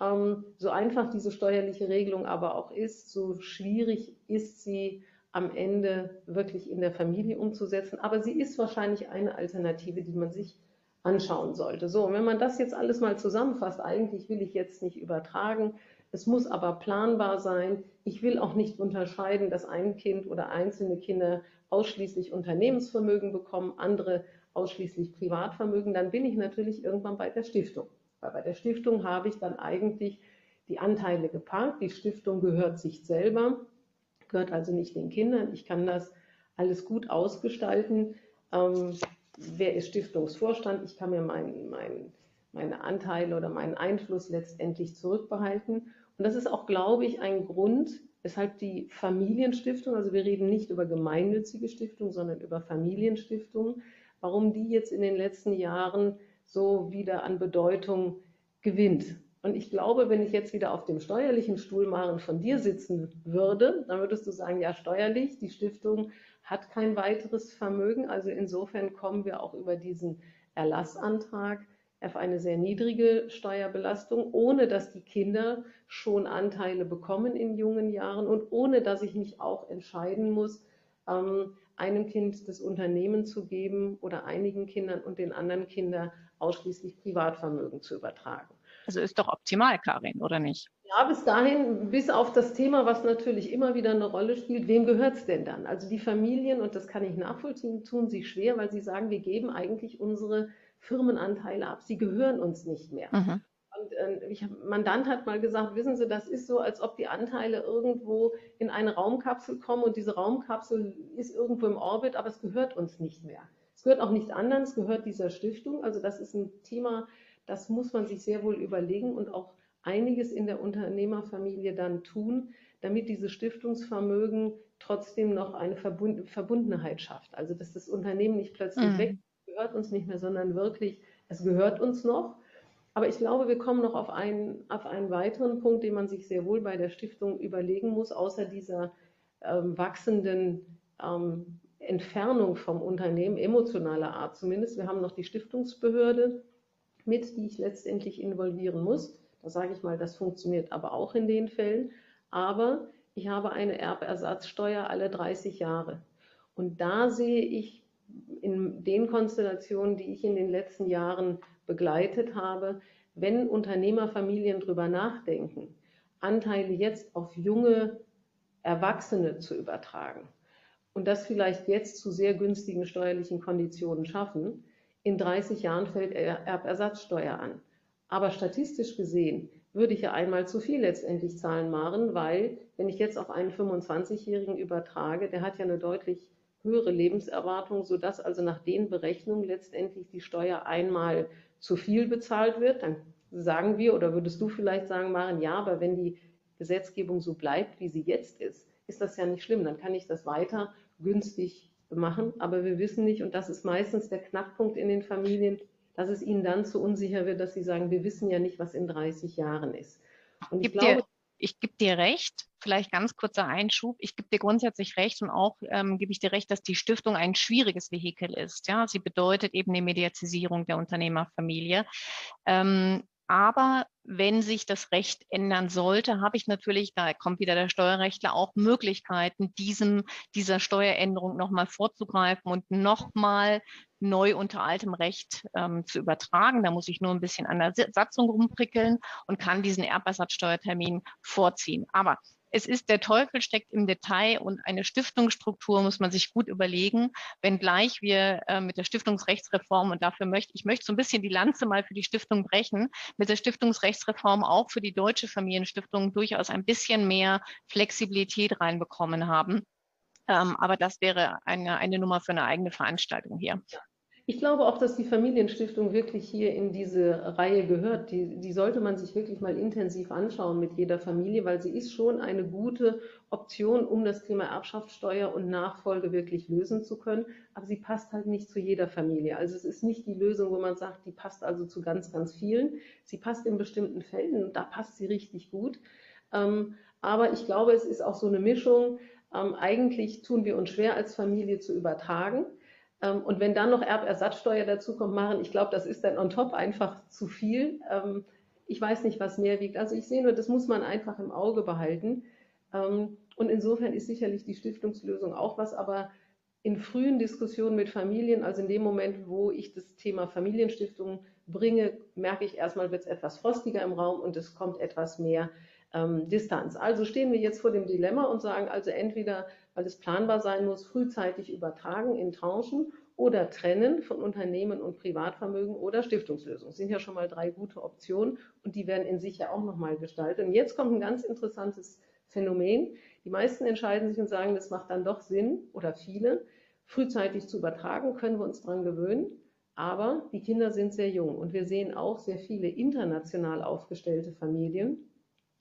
Ähm, so einfach diese steuerliche Regelung aber auch ist, so schwierig ist sie am Ende wirklich in der Familie umzusetzen. Aber sie ist wahrscheinlich eine Alternative, die man sich anschauen sollte. So, und wenn man das jetzt alles mal zusammenfasst, eigentlich will ich jetzt nicht übertragen, es muss aber planbar sein. Ich will auch nicht unterscheiden, dass ein Kind oder einzelne Kinder ausschließlich Unternehmensvermögen bekommen, andere ausschließlich Privatvermögen. Dann bin ich natürlich irgendwann bei der Stiftung. Weil bei der Stiftung habe ich dann eigentlich die Anteile geparkt. Die Stiftung gehört sich selber, gehört also nicht den Kindern. Ich kann das alles gut ausgestalten. Ähm, wer ist Stiftungsvorstand? Ich kann mir mein, mein, meine Anteile oder meinen Einfluss letztendlich zurückbehalten. Und das ist auch, glaube ich, ein Grund, weshalb die Familienstiftung, also wir reden nicht über gemeinnützige Stiftungen, sondern über Familienstiftungen, warum die jetzt in den letzten Jahren so wieder an Bedeutung gewinnt. Und ich glaube, wenn ich jetzt wieder auf dem steuerlichen Stuhl Maren von dir sitzen würde, dann würdest du sagen, ja, steuerlich, die Stiftung hat kein weiteres Vermögen. Also insofern kommen wir auch über diesen Erlassantrag auf eine sehr niedrige Steuerbelastung, ohne dass die Kinder schon Anteile bekommen in jungen Jahren und ohne dass ich mich auch entscheiden muss, ähm, einem Kind das Unternehmen zu geben oder einigen Kindern und den anderen Kindern ausschließlich Privatvermögen zu übertragen. Also ist doch optimal, Karin, oder nicht? Ja, bis dahin, bis auf das Thema, was natürlich immer wieder eine Rolle spielt, wem gehört es denn dann? Also die Familien, und das kann ich nachvollziehen, tun sich schwer, weil sie sagen, wir geben eigentlich unsere Firmenanteile ab, sie gehören uns nicht mehr. Mhm. Und äh, ich, Mandant hat mal gesagt, wissen Sie, das ist so, als ob die Anteile irgendwo in eine Raumkapsel kommen und diese Raumkapsel ist irgendwo im Orbit, aber es gehört uns nicht mehr. Es gehört auch nicht anderen, es gehört dieser Stiftung. Also das ist ein Thema, das muss man sich sehr wohl überlegen und auch einiges in der Unternehmerfamilie dann tun, damit dieses Stiftungsvermögen trotzdem noch eine Verbundenheit schafft. Also dass das Unternehmen nicht plötzlich mhm. weg gehört uns nicht mehr, sondern wirklich, es gehört uns noch. Aber ich glaube, wir kommen noch auf einen, auf einen weiteren Punkt, den man sich sehr wohl bei der Stiftung überlegen muss, außer dieser ähm, wachsenden ähm, Entfernung vom Unternehmen, emotionaler Art zumindest. Wir haben noch die Stiftungsbehörde mit, die ich letztendlich involvieren muss. Da sage ich mal, das funktioniert aber auch in den Fällen. Aber ich habe eine Erbersatzsteuer alle 30 Jahre. Und da sehe ich in den Konstellationen, die ich in den letzten Jahren begleitet habe, wenn Unternehmerfamilien darüber nachdenken, Anteile jetzt auf junge Erwachsene zu übertragen und das vielleicht jetzt zu sehr günstigen steuerlichen Konditionen schaffen, in 30 Jahren fällt Erbersatzsteuer an. Aber statistisch gesehen würde ich ja einmal zu viel letztendlich zahlen, Maren, weil wenn ich jetzt auf einen 25-Jährigen übertrage, der hat ja eine deutlich höhere Lebenserwartung, sodass also nach den Berechnungen letztendlich die Steuer einmal zu viel bezahlt wird. Dann sagen wir, oder würdest du vielleicht sagen, Maren, ja, aber wenn die Gesetzgebung so bleibt, wie sie jetzt ist, ist das ja nicht schlimm. Dann kann ich das weiter günstig machen. Aber wir wissen nicht, und das ist meistens der Knackpunkt in den Familien, dass es ihnen dann zu unsicher wird, dass sie sagen, wir wissen ja nicht, was in 30 Jahren ist. Und ich, glaube, dir, ich gebe dir recht, vielleicht ganz kurzer Einschub. Ich gebe dir grundsätzlich recht und auch ähm, gebe ich dir recht, dass die Stiftung ein schwieriges Vehikel ist. Ja, sie bedeutet eben die Mediatisierung der Unternehmerfamilie. Ähm, aber wenn sich das Recht ändern sollte, habe ich natürlich, da kommt wieder der Steuerrechtler, auch Möglichkeiten, diesem, dieser Steueränderung nochmal vorzugreifen und nochmal neu unter altem Recht ähm, zu übertragen. Da muss ich nur ein bisschen an der Satzung rumprickeln und kann diesen Erbbersatzsteuertermin vorziehen. Aber es ist der Teufel steckt im Detail und eine Stiftungsstruktur muss man sich gut überlegen, wenngleich wir äh, mit der Stiftungsrechtsreform und dafür möchte ich möchte so ein bisschen die Lanze mal für die Stiftung brechen, mit der Stiftungsrechtsreform auch für die deutsche Familienstiftung durchaus ein bisschen mehr Flexibilität reinbekommen haben. Ähm, aber das wäre eine, eine Nummer für eine eigene Veranstaltung hier. Ich glaube auch, dass die Familienstiftung wirklich hier in diese Reihe gehört. Die, die sollte man sich wirklich mal intensiv anschauen mit jeder Familie, weil sie ist schon eine gute Option, um das Thema Erbschaftssteuer und Nachfolge wirklich lösen zu können. Aber sie passt halt nicht zu jeder Familie. Also es ist nicht die Lösung, wo man sagt, die passt also zu ganz, ganz vielen. Sie passt in bestimmten Fällen und da passt sie richtig gut. Ähm, aber ich glaube, es ist auch so eine Mischung. Ähm, eigentlich tun wir uns schwer als Familie zu übertragen. Ähm, und wenn dann noch Erbersatzsteuer dazu kommt, machen, ich glaube, das ist dann on top einfach zu viel. Ähm, ich weiß nicht, was mehr wiegt. Also ich sehe nur, das muss man einfach im Auge behalten. Ähm, und insofern ist sicherlich die Stiftungslösung auch was, aber in frühen Diskussionen mit Familien, also in dem Moment, wo ich das Thema Familienstiftung bringe, merke ich erstmal, wird es etwas frostiger im Raum und es kommt etwas mehr ähm, Distanz. Also stehen wir jetzt vor dem Dilemma und sagen also entweder, weil es planbar sein muss, frühzeitig übertragen in Tranchen oder trennen von Unternehmen und Privatvermögen oder Stiftungslösung. Das sind ja schon mal drei gute Optionen und die werden in sich ja auch nochmal gestaltet. Und jetzt kommt ein ganz interessantes Phänomen. Die meisten entscheiden sich und sagen, das macht dann doch Sinn oder viele, frühzeitig zu übertragen, können wir uns daran gewöhnen. Aber die Kinder sind sehr jung und wir sehen auch sehr viele international aufgestellte Familien,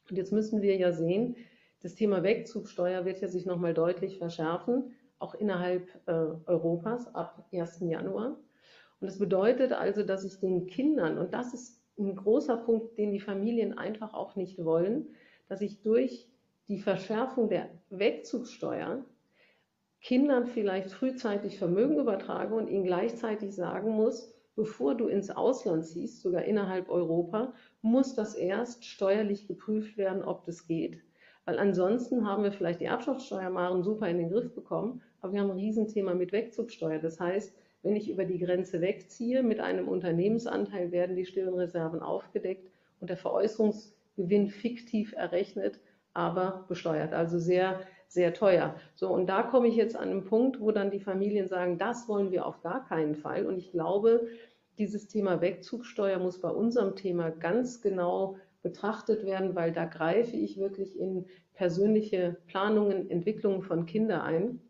und jetzt müssen wir ja sehen, das Thema Wegzugsteuer wird ja sich nochmal deutlich verschärfen, auch innerhalb äh, Europas ab 1. Januar. Und das bedeutet also, dass ich den Kindern, und das ist ein großer Punkt, den die Familien einfach auch nicht wollen, dass ich durch die Verschärfung der Wegzugsteuer Kindern vielleicht frühzeitig Vermögen übertrage und ihnen gleichzeitig sagen muss, bevor du ins Ausland ziehst, sogar innerhalb Europa, muss das erst steuerlich geprüft werden, ob das geht. Weil ansonsten haben wir vielleicht die Erbschaftssteuermaren super in den Griff bekommen, aber wir haben ein Riesenthema mit Wegzugsteuer. Das heißt, wenn ich über die Grenze wegziehe mit einem Unternehmensanteil, werden die stillen Reserven aufgedeckt und der Veräußerungsgewinn fiktiv errechnet, aber besteuert. Also sehr, sehr teuer. So, und da komme ich jetzt an einen Punkt, wo dann die Familien sagen, das wollen wir auf gar keinen Fall. Und ich glaube, dieses Thema Wegzugsteuer muss bei unserem Thema ganz genau betrachtet werden, weil da greife ich wirklich in persönliche Planungen, Entwicklungen von Kindern ein.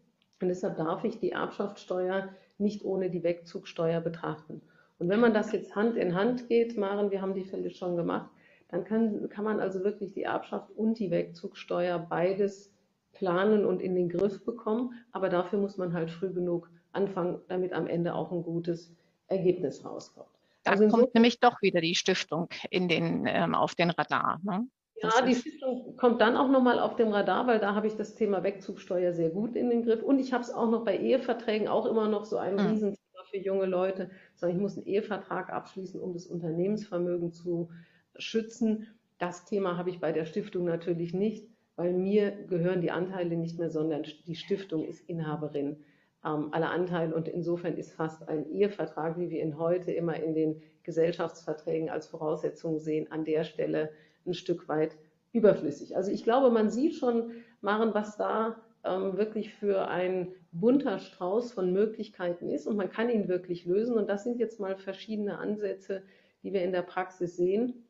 Und deshalb darf ich die Erbschaftssteuer nicht ohne die Wegzugsteuer betrachten. Und wenn man das jetzt Hand in Hand geht, Maren, wir haben die Fälle schon gemacht, dann kann, kann man also wirklich die Erbschaft und die Wegzugsteuer beides planen und in den Griff bekommen. Aber dafür muss man halt früh genug anfangen, damit am Ende auch ein gutes Ergebnis rauskommt. Da also kommt nämlich doch wieder die Stiftung in den, ähm, auf den Radar. Ne? Ja, die Stiftung kommt dann auch nochmal auf dem Radar, weil da habe ich das Thema Wegzugsteuer sehr gut in den Griff. Und ich habe es auch noch bei Eheverträgen auch immer noch so ein mhm. Riesenthema für junge Leute. Ich muss einen Ehevertrag abschließen, um das Unternehmensvermögen zu schützen. Das Thema habe ich bei der Stiftung natürlich nicht, weil mir gehören die Anteile nicht mehr, sondern die Stiftung ist Inhaberin ähm, aller Anteile. Und insofern ist fast ein Ehevertrag, wie wir ihn heute immer in den Gesellschaftsverträgen als Voraussetzung sehen, an der Stelle ein Stück weit überflüssig. Also ich glaube, man sieht schon, Maren, was da ähm, wirklich für ein bunter Strauß von Möglichkeiten ist und man kann ihn wirklich lösen. Und das sind jetzt mal verschiedene Ansätze, die wir in der Praxis sehen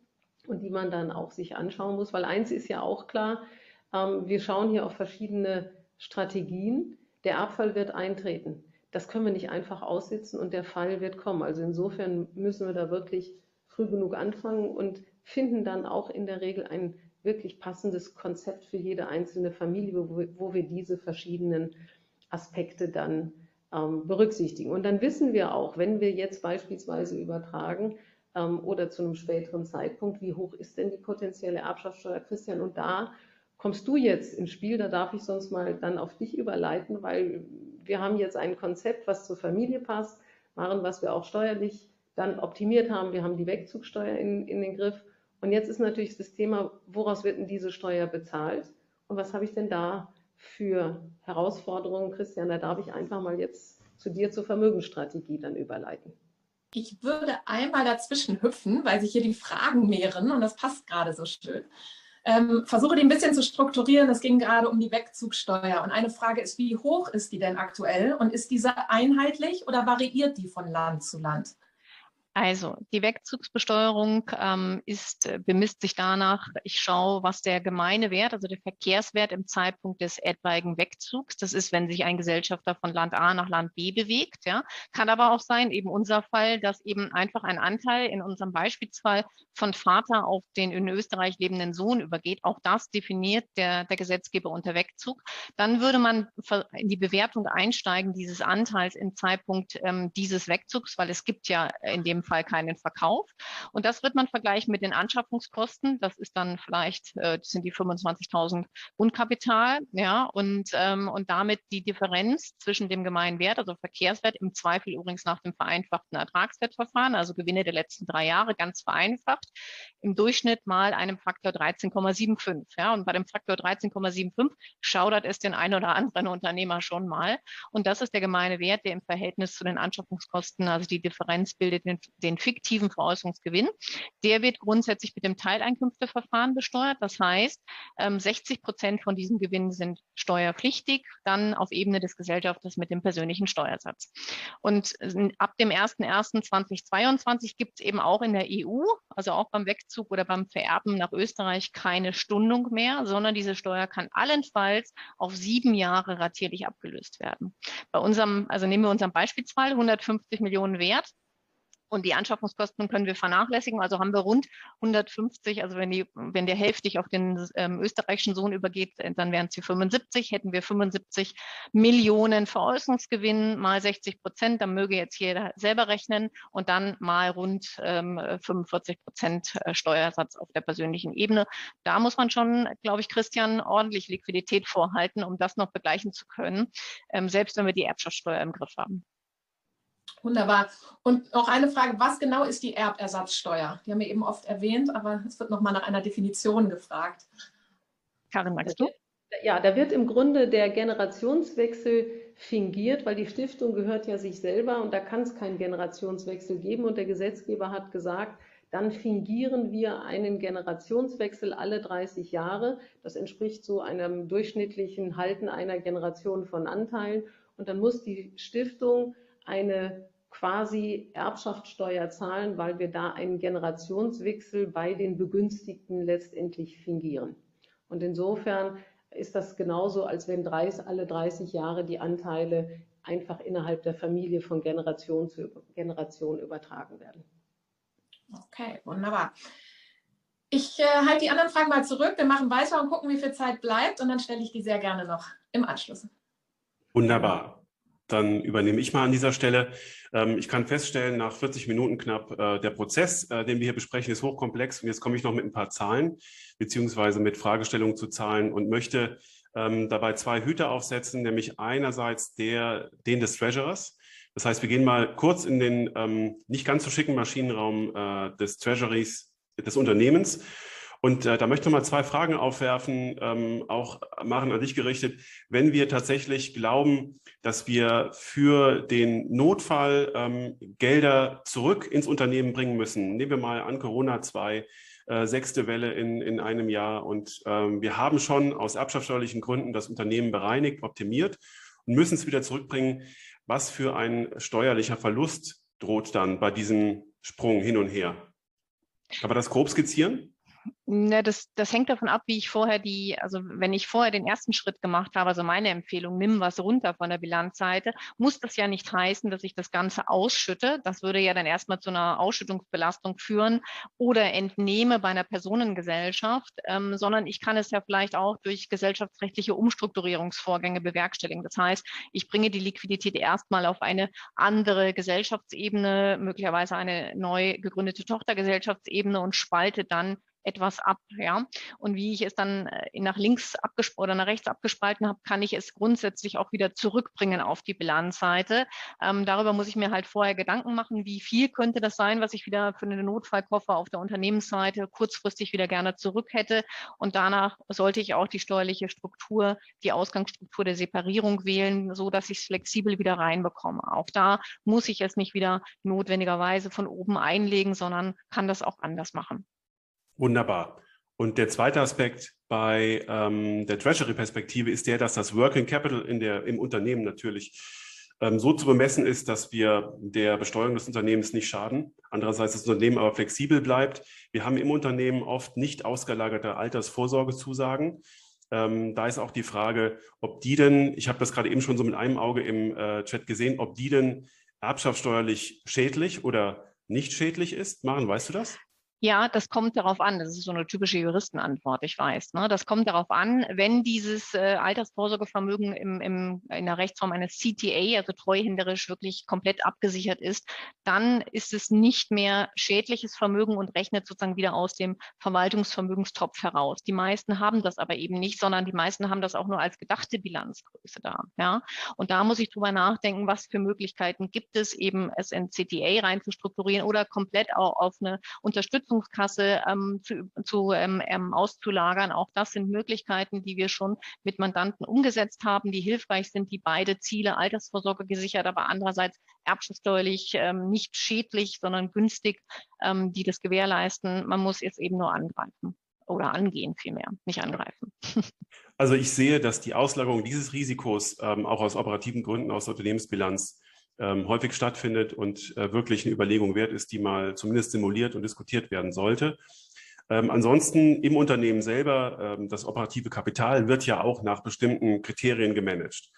und die man dann auch sich anschauen muss, weil eins ist ja auch klar, wir schauen hier auf verschiedene Strategien. Der Abfall wird eintreten. Das können wir nicht einfach aussitzen und der Fall wird kommen. Also insofern müssen wir da wirklich früh genug anfangen und finden dann auch in der Regel ein wirklich passendes Konzept für jede einzelne Familie, wo wir, wo wir diese verschiedenen Aspekte dann ähm, berücksichtigen. Und dann wissen wir auch, wenn wir jetzt beispielsweise übertragen, ähm, oder zu einem späteren Zeitpunkt. Wie hoch ist denn die potenzielle Erbschaftssteuer, Christian? Und da kommst du jetzt ins Spiel, da darf ich sonst mal dann auf dich überleiten, weil wir haben jetzt ein Konzept, was zur Familie passt, machen, was wir auch steuerlich dann optimiert haben. Wir haben die Wegzugsteuer in, in den Griff. Und jetzt ist natürlich das Thema, woraus wird denn diese Steuer bezahlt? Und was habe ich denn da für Herausforderungen? Christian, da darf ich einfach mal jetzt zu dir zur Vermögensstrategie dann überleiten. Ich würde einmal dazwischen hüpfen, weil sich hier die Fragen mehren und das passt gerade so schön. Ähm, versuche die ein bisschen zu strukturieren. Es ging gerade um die Wegzugsteuer. Und eine Frage ist, wie hoch ist die denn aktuell? Und ist diese einheitlich oder variiert die von Land zu Land? Also die Wegzugsbesteuerung ähm, ist, äh, bemisst sich danach, ich schaue, was der gemeine Wert, also der Verkehrswert im Zeitpunkt des etwaigen Wegzugs, das ist, wenn sich ein Gesellschafter von Land A nach Land B bewegt, ja, kann aber auch sein, eben unser Fall, dass eben einfach ein Anteil in unserem Beispielsfall von Vater auf den in Österreich lebenden Sohn übergeht. Auch das definiert der, der Gesetzgeber unter Wegzug. Dann würde man in die Bewertung einsteigen dieses Anteils im Zeitpunkt ähm, dieses Wegzugs, weil es gibt ja in dem Fall keinen Verkauf. Und das wird man vergleichen mit den Anschaffungskosten. Das ist dann vielleicht, äh, das sind die 25.000 Grundkapital, ja, und, ähm, und damit die Differenz zwischen dem gemeinen Wert, also Verkehrswert, im Zweifel übrigens nach dem vereinfachten Ertragswertverfahren, also Gewinne der letzten drei Jahre, ganz vereinfacht, im Durchschnitt mal einem Faktor 13,75. Ja, und bei dem Faktor 13,75 schaudert es den einen oder anderen Unternehmer schon mal. Und das ist der gemeine Wert, der im Verhältnis zu den Anschaffungskosten, also die Differenz bildet den den fiktiven Veräußerungsgewinn. Der wird grundsätzlich mit dem Teileinkünfteverfahren besteuert. Das heißt, 60 ähm, Prozent von diesem Gewinn sind steuerpflichtig, dann auf Ebene des Gesellschafters mit dem persönlichen Steuersatz. Und ab dem 01.01.2022 gibt es eben auch in der EU, also auch beim Wegzug oder beim Vererben nach Österreich, keine Stundung mehr, sondern diese Steuer kann allenfalls auf sieben Jahre ratierlich abgelöst werden. Bei unserem, also nehmen wir unseren Beispielsfall, 150 Millionen Wert, und die Anschaffungskosten können wir vernachlässigen. Also haben wir rund 150, also wenn, die, wenn der hälftig auf den ähm, österreichischen Sohn übergeht, äh, dann wären es die 75, hätten wir 75 Millionen Veräußerungsgewinn mal 60 Prozent, dann möge jetzt jeder selber rechnen und dann mal rund ähm, 45 Prozent äh, Steuersatz auf der persönlichen Ebene. Da muss man schon, glaube ich, Christian, ordentlich Liquidität vorhalten, um das noch begleichen zu können, ähm, selbst wenn wir die Erbschaftssteuer im Griff haben. Wunderbar. Und noch eine Frage, was genau ist die Erbersatzsteuer? Die haben wir eben oft erwähnt, aber es wird nochmal nach einer Definition gefragt. Karin, magst du? Ja, da wird im Grunde der Generationswechsel fingiert, weil die Stiftung gehört ja sich selber und da kann es keinen Generationswechsel geben. Und der Gesetzgeber hat gesagt, dann fingieren wir einen Generationswechsel alle 30 Jahre. Das entspricht so einem durchschnittlichen Halten einer Generation von Anteilen. Und dann muss die Stiftung eine quasi Erbschaftssteuer zahlen, weil wir da einen Generationswechsel bei den Begünstigten letztendlich fingieren. Und insofern ist das genauso, als wenn 30, alle 30 Jahre die Anteile einfach innerhalb der Familie von Generation zu Generation übertragen werden. Okay, wunderbar. Ich äh, halte die anderen Fragen mal zurück. Wir machen weiter und gucken, wie viel Zeit bleibt. Und dann stelle ich die sehr gerne noch im Anschluss. Wunderbar dann übernehme ich mal an dieser Stelle. Ähm, ich kann feststellen, nach 40 Minuten knapp, äh, der Prozess, äh, den wir hier besprechen, ist hochkomplex. Und jetzt komme ich noch mit ein paar Zahlen beziehungsweise mit Fragestellungen zu Zahlen und möchte ähm, dabei zwei Hüte aufsetzen, nämlich einerseits der, den des Treasurers. Das heißt, wir gehen mal kurz in den ähm, nicht ganz so schicken Maschinenraum äh, des Treasuries des Unternehmens und äh, da möchte ich mal zwei Fragen aufwerfen, ähm, auch machen an dich gerichtet. Wenn wir tatsächlich glauben, dass wir für den Notfall ähm, Gelder zurück ins Unternehmen bringen müssen, nehmen wir mal an Corona 2, äh, sechste Welle in, in einem Jahr und ähm, wir haben schon aus erbschaftssteuerlichen Gründen das Unternehmen bereinigt, optimiert und müssen es wieder zurückbringen. Was für ein steuerlicher Verlust droht dann bei diesem Sprung hin und her? Kann man das grob skizzieren? Ne, das, das hängt davon ab, wie ich vorher die, also wenn ich vorher den ersten Schritt gemacht habe, also meine Empfehlung, nimm was runter von der Bilanzseite, muss das ja nicht heißen, dass ich das Ganze ausschütte. Das würde ja dann erstmal zu einer Ausschüttungsbelastung führen oder entnehme bei einer Personengesellschaft, ähm, sondern ich kann es ja vielleicht auch durch gesellschaftsrechtliche Umstrukturierungsvorgänge bewerkstelligen. Das heißt, ich bringe die Liquidität erstmal auf eine andere Gesellschaftsebene, möglicherweise eine neu gegründete Tochtergesellschaftsebene und spalte dann etwas ab, ja. Und wie ich es dann äh, nach links oder nach rechts abgespalten habe, kann ich es grundsätzlich auch wieder zurückbringen auf die Bilanzseite. Ähm, darüber muss ich mir halt vorher Gedanken machen, wie viel könnte das sein, was ich wieder für einen Notfallkoffer auf der Unternehmensseite kurzfristig wieder gerne zurück hätte. Und danach sollte ich auch die steuerliche Struktur, die Ausgangsstruktur der Separierung wählen, so dass ich es flexibel wieder reinbekomme. Auch da muss ich es nicht wieder notwendigerweise von oben einlegen, sondern kann das auch anders machen. Wunderbar. Und der zweite Aspekt bei ähm, der Treasury-Perspektive ist der, dass das Working Capital in der, im Unternehmen natürlich ähm, so zu bemessen ist, dass wir der Besteuerung des Unternehmens nicht schaden. Andererseits das Unternehmen aber flexibel bleibt. Wir haben im Unternehmen oft nicht ausgelagerte Altersvorsorgezusagen. Ähm, da ist auch die Frage, ob die denn, ich habe das gerade eben schon so mit einem Auge im äh, Chat gesehen, ob die denn erbschaftssteuerlich schädlich oder nicht schädlich ist. Maren, weißt du das? Ja, das kommt darauf an. Das ist so eine typische Juristenantwort, ich weiß. Ne? Das kommt darauf an, wenn dieses äh, Altersvorsorgevermögen im, im, in der Rechtsform eines CTA, also treuhänderisch, wirklich komplett abgesichert ist, dann ist es nicht mehr schädliches Vermögen und rechnet sozusagen wieder aus dem Verwaltungsvermögenstopf heraus. Die meisten haben das aber eben nicht, sondern die meisten haben das auch nur als gedachte Bilanzgröße da. Ja? Und da muss ich drüber nachdenken, was für Möglichkeiten gibt es, eben es in CTA rein zu strukturieren oder komplett auch auf eine Unterstützung Unterstützungskasse ähm, zu, zu ähm, ähm, auszulagern. Auch das sind Möglichkeiten, die wir schon mit Mandanten umgesetzt haben, die hilfreich sind, die beide Ziele Altersvorsorge gesichert, aber andererseits erbschaftssteuerlich ähm, nicht schädlich, sondern günstig, ähm, die das gewährleisten. Man muss jetzt eben nur angreifen oder angehen vielmehr, nicht angreifen. Also ich sehe, dass die Auslagerung dieses Risikos ähm, auch aus operativen Gründen aus der Unternehmensbilanz ähm, häufig stattfindet und äh, wirklich eine Überlegung wert ist, die mal zumindest simuliert und diskutiert werden sollte. Ähm, ansonsten im Unternehmen selber, ähm, das operative Kapital wird ja auch nach bestimmten Kriterien gemanagt.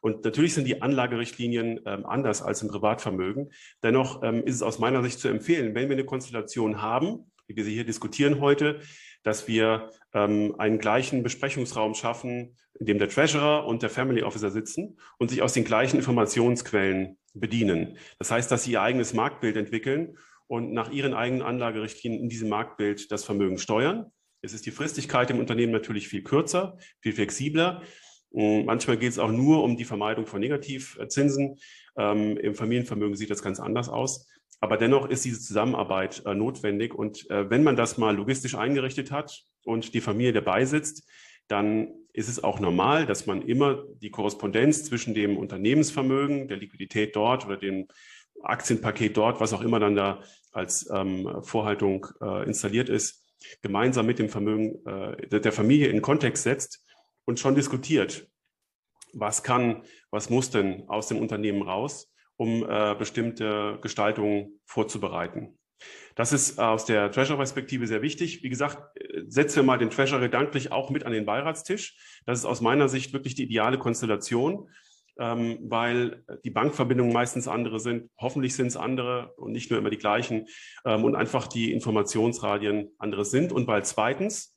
Und natürlich sind die Anlagerichtlinien ähm, anders als im Privatvermögen. Dennoch ähm, ist es aus meiner Sicht zu empfehlen, wenn wir eine Konstellation haben, wie wir sie hier diskutieren heute, dass wir ähm, einen gleichen Besprechungsraum schaffen, in dem der Treasurer und der Family Officer sitzen und sich aus den gleichen Informationsquellen bedienen. Das heißt, dass sie ihr eigenes Marktbild entwickeln und nach ihren eigenen Anlagerichtlinien in diesem Marktbild das Vermögen steuern. Es ist die Fristigkeit im Unternehmen natürlich viel kürzer, viel flexibler. Und manchmal geht es auch nur um die Vermeidung von Negativzinsen. Ähm, Im Familienvermögen sieht das ganz anders aus. Aber dennoch ist diese Zusammenarbeit äh, notwendig. Und äh, wenn man das mal logistisch eingerichtet hat und die Familie dabei sitzt, dann ist es auch normal, dass man immer die Korrespondenz zwischen dem Unternehmensvermögen, der Liquidität dort oder dem Aktienpaket dort, was auch immer dann da als ähm, Vorhaltung äh, installiert ist, gemeinsam mit dem Vermögen äh, der Familie in Kontext setzt und schon diskutiert, was kann, was muss denn aus dem Unternehmen raus, um äh, bestimmte Gestaltungen vorzubereiten. Das ist aus der Treasurer-Perspektive sehr wichtig. Wie gesagt, setzen wir mal den Treasurer gedanklich auch mit an den Beiratstisch. Das ist aus meiner Sicht wirklich die ideale Konstellation, ähm, weil die Bankverbindungen meistens andere sind. Hoffentlich sind es andere und nicht nur immer die gleichen ähm, und einfach die Informationsradien andere sind. Und weil zweitens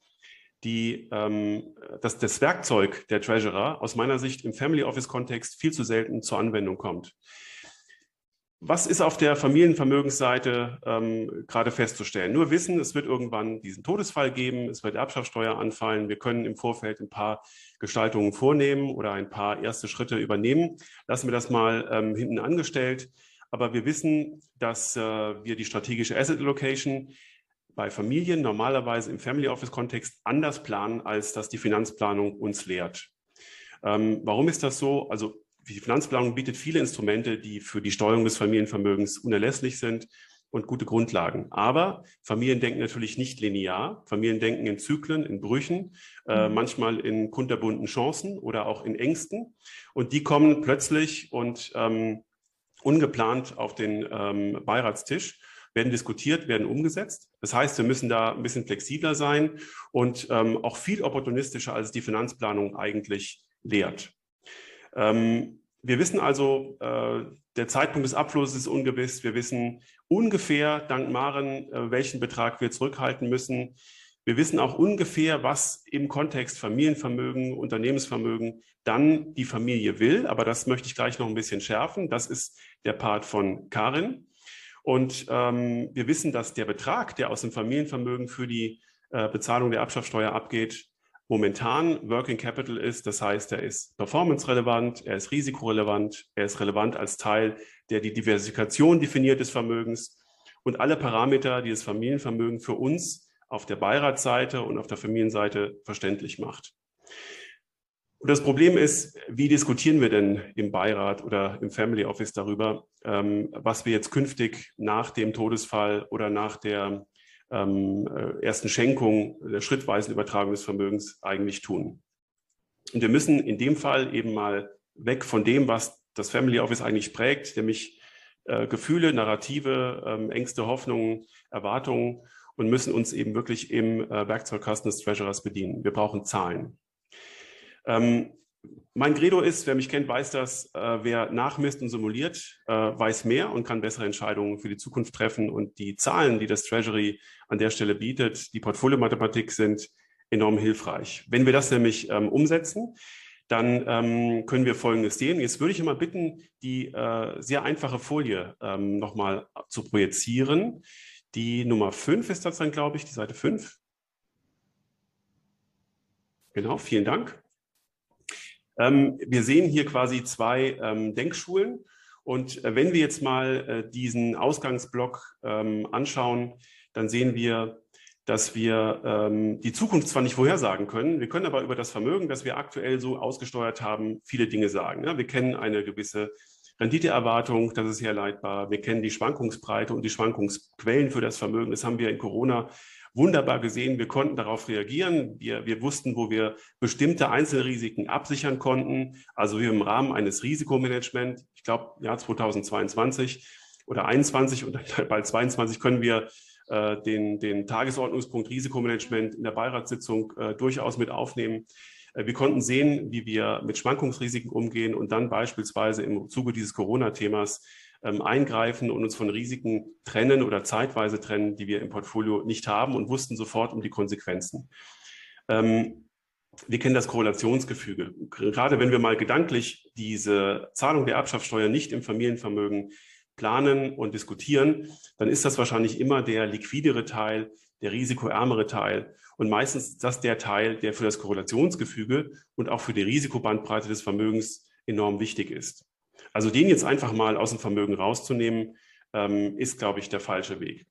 die, ähm, dass das Werkzeug der Treasurer aus meiner Sicht im Family Office-Kontext viel zu selten zur Anwendung kommt. Was ist auf der Familienvermögensseite ähm, gerade festzustellen? Nur wissen, es wird irgendwann diesen Todesfall geben, es wird Erbschaftssteuer anfallen. Wir können im Vorfeld ein paar Gestaltungen vornehmen oder ein paar erste Schritte übernehmen. Lassen wir das mal ähm, hinten angestellt. Aber wir wissen, dass äh, wir die strategische Asset Allocation bei Familien normalerweise im Family Office Kontext anders planen, als das die Finanzplanung uns lehrt. Ähm, warum ist das so? Also die Finanzplanung bietet viele Instrumente, die für die Steuerung des Familienvermögens unerlässlich sind und gute Grundlagen. Aber Familien denken natürlich nicht linear. Familien denken in Zyklen, in Brüchen, äh, mhm. manchmal in kunterbunten Chancen oder auch in Ängsten. Und die kommen plötzlich und ähm, ungeplant auf den ähm, Beiratstisch. werden diskutiert, werden umgesetzt. Das heißt, wir müssen da ein bisschen flexibler sein und ähm, auch viel opportunistischer, als die Finanzplanung eigentlich lehrt. Ähm, wir wissen also, äh, der Zeitpunkt des Abflusses ist ungewiss. Wir wissen ungefähr, dank Maren, äh, welchen Betrag wir zurückhalten müssen. Wir wissen auch ungefähr, was im Kontext Familienvermögen, Unternehmensvermögen dann die Familie will. Aber das möchte ich gleich noch ein bisschen schärfen. Das ist der Part von Karin. Und ähm, wir wissen, dass der Betrag, der aus dem Familienvermögen für die äh, Bezahlung der Abschaffsteuer abgeht, momentan Working Capital ist. Das heißt, er ist performance-relevant, er ist risikorelevant, er ist relevant als Teil, der die Diversifikation definiert des Vermögens und alle Parameter, die das Familienvermögen für uns auf der Beiratsseite und auf der Familienseite verständlich macht. Und das Problem ist, wie diskutieren wir denn im Beirat oder im Family Office darüber, ähm, was wir jetzt künftig nach dem Todesfall oder nach der ersten Schenkung, der schrittweisen Übertragung des Vermögens eigentlich tun. Und wir müssen in dem Fall eben mal weg von dem, was das Family Office eigentlich prägt, nämlich äh, Gefühle, Narrative, ähm, Ängste, Hoffnungen, Erwartungen und müssen uns eben wirklich im äh, Werkzeugkasten des Treasurers bedienen. Wir brauchen Zahlen. Ähm, mein Credo ist, wer mich kennt, weiß das, äh, wer nachmisst und simuliert, äh, weiß mehr und kann bessere Entscheidungen für die Zukunft treffen. Und die Zahlen, die das Treasury an der Stelle bietet, die Portfolio-Mathematik, sind enorm hilfreich. Wenn wir das nämlich ähm, umsetzen, dann ähm, können wir Folgendes sehen. Jetzt würde ich immer bitten, die äh, sehr einfache Folie ähm, nochmal zu projizieren. Die Nummer 5 ist das dann, glaube ich, die Seite 5. Genau, vielen Dank. Ähm, wir sehen hier quasi zwei ähm, Denkschulen. Und äh, wenn wir jetzt mal äh, diesen Ausgangsblock ähm, anschauen, dann sehen wir, dass wir die Zukunft zwar nicht vorhersagen können, wir können aber über das Vermögen, das wir aktuell so ausgesteuert haben, viele Dinge sagen. Ja, wir kennen eine gewisse Renditeerwartung, das ist herleitbar. Wir kennen die Schwankungsbreite und die Schwankungsquellen für das Vermögen. Das haben wir in Corona wunderbar gesehen. Wir konnten darauf reagieren. Wir, wir wussten, wo wir bestimmte Einzelrisiken absichern konnten. Also wir im Rahmen eines Risikomanagements, ich glaube, Jahr 2022 oder 21 und bald 22 können wir äh, den, den Tagesordnungspunkt Risikomanagement in der Beiratssitzung äh, durchaus mit aufnehmen. Äh, wir konnten sehen, wie wir mit Schwankungsrisiken umgehen und dann beispielsweise im Zuge dieses Corona-Themas ähm, eingreifen und uns von Risiken trennen oder zeitweise trennen, die wir im Portfolio nicht haben und wussten sofort um die Konsequenzen. Ähm, wir kennen das Korrelationsgefüge. Gerade wenn wir mal gedanklich diese Zahlung der Erbschaftssteuer nicht im Familienvermögen planen und diskutieren, dann ist das wahrscheinlich immer der liquidere Teil, der risikoärmere Teil. Und meistens ist das der Teil, der für das Korrelationsgefüge und auch für die Risikobandbreite des Vermögens enorm wichtig ist. Also den jetzt einfach mal aus dem Vermögen rauszunehmen, ähm, ist, glaube ich, der falsche Weg.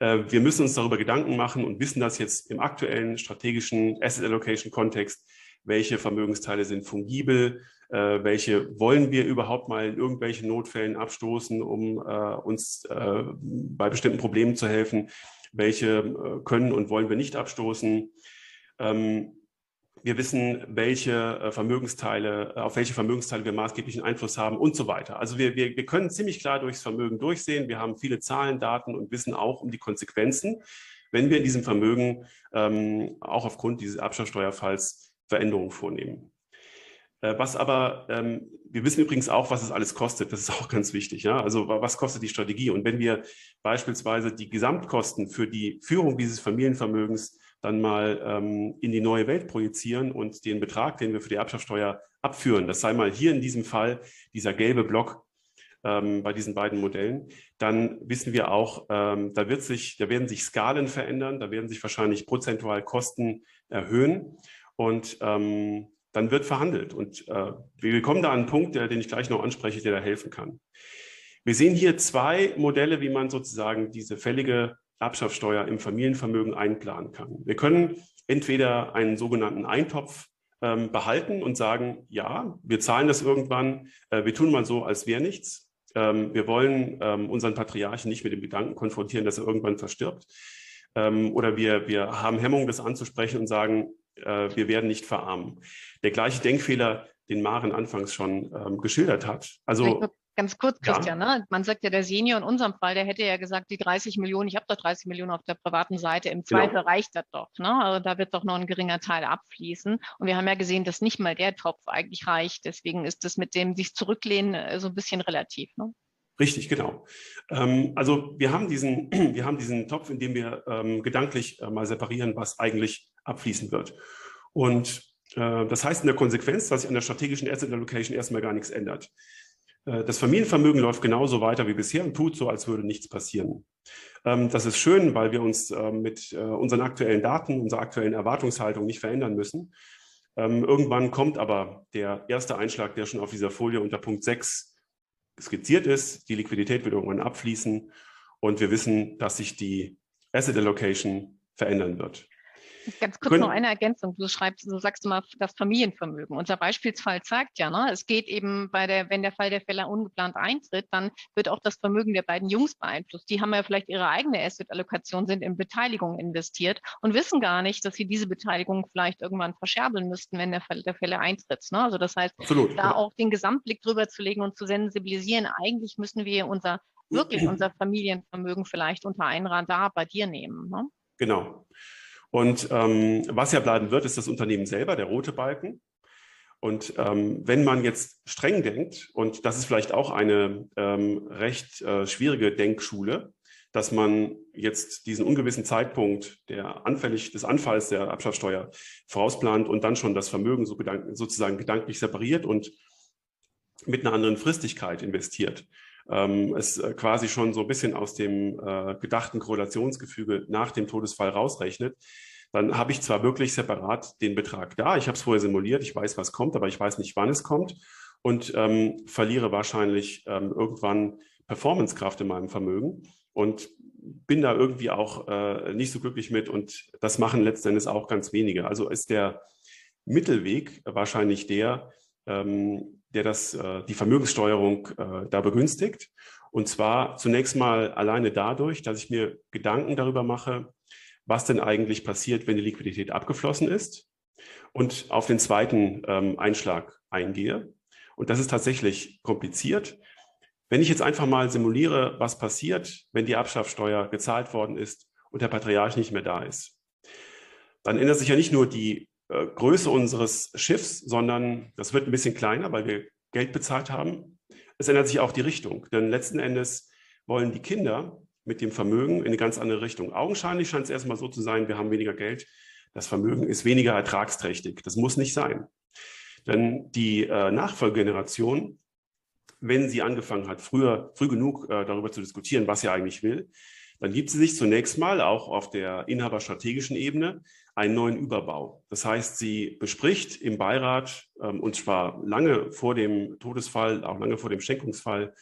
Äh, wir müssen uns darüber Gedanken machen und wissen das jetzt im aktuellen strategischen Asset Allocation Kontext, welche Vermögensteile sind fungibel, äh, welche wollen wir überhaupt mal in irgendwelchen Notfällen abstoßen, um äh, uns bei bestimmten Problemen zu helfen, welche können und wollen wir nicht abstoßen. Ähm, wir wissen, welche äh, Vermögensteile, äh, auf welche Vermögensteile wir maßgeblichen Einfluss haben und so weiter. Also wir, wir, wir können ziemlich klar durchs Vermögen durchsehen. Wir haben viele Zahlen, Daten und wissen auch um die Konsequenzen, wenn wir in diesem Vermögen ähm, auch aufgrund dieses Abschlagssteuerfalls Veränderungen vornehmen. Äh, was aber, ähm, wir wissen übrigens auch, was es alles kostet. Das ist auch ganz wichtig. Ja? Also was kostet die Strategie? Und wenn wir beispielsweise die Gesamtkosten für die Führung dieses Familienvermögens dann mal ähm, in die neue Welt projizieren und den Betrag, den wir für die Erbschaftssteuer abführen, das sei mal hier in diesem Fall dieser gelbe Block ähm, bei diesen beiden Modellen, dann wissen wir auch, ähm, da, wird sich, da werden sich Skalen verändern, da werden sich wahrscheinlich prozentual Kosten erhöhen und ähm, dann wird verhandelt. Und äh, wir kommen da an einen Punkt, der, den ich gleich noch anspreche, der da helfen kann. Wir sehen hier zwei Modelle, wie man sozusagen diese fällige Erbschaftssteuer im Familienvermögen einplanen kann. Wir können entweder einen sogenannten Eintopf ähm, behalten und sagen, ja, wir zahlen das irgendwann, äh, wir tun mal so, als wäre nichts. Ähm, wir wollen ähm, unseren Patriarchen nicht mit dem Gedanken konfrontieren, dass er irgendwann verstirbt. Ähm, oder wir, wir haben Hemmung, das anzusprechen und sagen, äh, wir werden nicht verarmen. Der gleiche Denkfehler, den Maren anfangs schon ähm, geschildert hat. Also Ganz kurz, Christian, ja. ne? man sagt ja, der Senior in unserem Fall, der hätte ja gesagt, die 30 Millionen, ich habe doch 30 Millionen auf der privaten Seite, im genau. Zweifel genau. reicht das doch. Ne? Also da wird doch noch ein geringer Teil abfließen. Und wir haben ja gesehen, dass nicht mal der Topf eigentlich reicht. Deswegen ist das mit dem sich zurücklehnen äh, so ein bisschen relativ. Ne? Richtig, genau. Ähm, also wir haben diesen, (clears throat) wir haben diesen Topf, in dem wir ähm, gedanklich äh, mal separieren, was eigentlich abfließen wird. Und äh, das heißt in der Konsequenz, dass sich an der strategischen Asset Allocation erstmal gar nichts ändert. Äh, das Familienvermögen läuft genauso weiter wie bisher und tut so, als würde nichts passieren. Ähm, das ist schön, weil wir uns äh, mit äh, unseren aktuellen Daten, unserer aktuellen Erwartungshaltung nicht verändern müssen. Ähm, irgendwann kommt aber der erste Einschlag, der schon auf dieser Folie unter Punkt 6 skizziert ist. Die Liquidität wird irgendwann abfließen und wir wissen, dass sich die Asset Allocation verändern wird. Ganz kurz noch eine Ergänzung. Du schreibst, du sagst immer das Familienvermögen. Unser Beispielsfall zeigt ja, ne, es geht eben bei der, wenn der Fall der Fälle ungeplant eintritt, dann wird auch das Vermögen der beiden Jungs beeinflusst. Die haben ja vielleicht ihre eigene Asset-Allokation, sind in Beteiligung investiert und wissen gar nicht, dass sie diese Beteiligung vielleicht irgendwann verscherbeln müssten, wenn der Fall der Fälle eintritt. Ne? Also das heißt, Absolut, da ja. auch den Gesamtblick drüber zu legen und zu sensibilisieren, eigentlich müssen wir unser wirklich (clears throat) unser Familienvermögen vielleicht unter ein Radar bei dir nehmen. Ne? Genau. Und ähm, was ja bleiben wird, ist das Unternehmen selber, der rote Balken. Und ähm, wenn man jetzt streng denkt, und das ist vielleicht auch eine ähm, recht äh, schwierige Denkschule, dass man jetzt diesen ungewissen Zeitpunkt der anfällig, des Anfalls der Abschaffsteuer vorausplant und dann schon das Vermögen so gedank, sozusagen gedanklich separiert und mit einer anderen Fristigkeit investiert. Ähm, es äh, quasi schon so ein bisschen aus dem äh, gedachten Korrelationsgefüge nach dem Todesfall rausrechnet, dann habe ich zwar wirklich separat den Betrag da, ich habe es vorher simuliert, ich weiß, was kommt, aber ich weiß nicht, wann es kommt und ähm, verliere wahrscheinlich ähm, irgendwann Performancekraft in meinem Vermögen und bin da irgendwie auch äh, nicht so glücklich mit und das machen letztendlich auch ganz wenige. Also ist der Mittelweg wahrscheinlich der, ähm, der das, äh, die Vermögenssteuerung äh, da begünstigt. Und zwar zunächst mal alleine dadurch, dass ich mir Gedanken darüber mache, was denn eigentlich passiert, wenn die Liquidität abgeflossen ist und auf den zweiten ähm, Einschlag eingehe. Und das ist tatsächlich kompliziert. Wenn ich jetzt einfach mal simuliere, was passiert, wenn die Abschaffsteuer gezahlt worden ist und der Patriarch nicht mehr da ist, dann ändert sich ja nicht nur die äh, Größe unseres Schiffs, sondern das wird ein bisschen kleiner, weil wir Geld bezahlt haben. Es ändert sich auch die Richtung, denn letzten Endes wollen die Kinder mit dem Vermögen in eine ganz andere Richtung. Augenscheinlich scheint es erstmal so zu sein, wir haben weniger Geld, das Vermögen ist weniger ertragsträchtig. Das muss nicht sein. Denn die äh, Nachfolgegeneration, wenn sie angefangen hat, früher, früh genug äh, darüber zu diskutieren, was sie eigentlich will, dann gibt sie sich zunächst mal auch auf der inhaberstrategischen Ebene einen neuen Überbau. Das heißt, sie bespricht im Beirat, ähm, und zwar lange vor dem Todesfall, auch lange vor dem Schenkungsfall,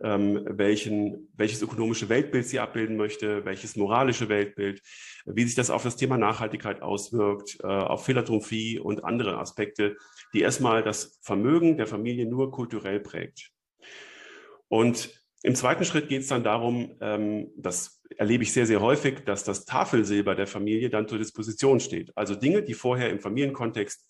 ähm, welchen, welches ökonomische Weltbild sie abbilden möchte, welches moralische Weltbild, wie sich das auf das Thema Nachhaltigkeit auswirkt, äh, auf Philanthropie und andere Aspekte, die erstmal das Vermögen der Familie nur kulturell prägt. Und im zweiten Schritt geht es dann darum, ähm, das erlebe ich sehr, sehr häufig, dass das Tafelsilber der Familie dann zur Disposition steht. Also Dinge, die vorher im Familienkontext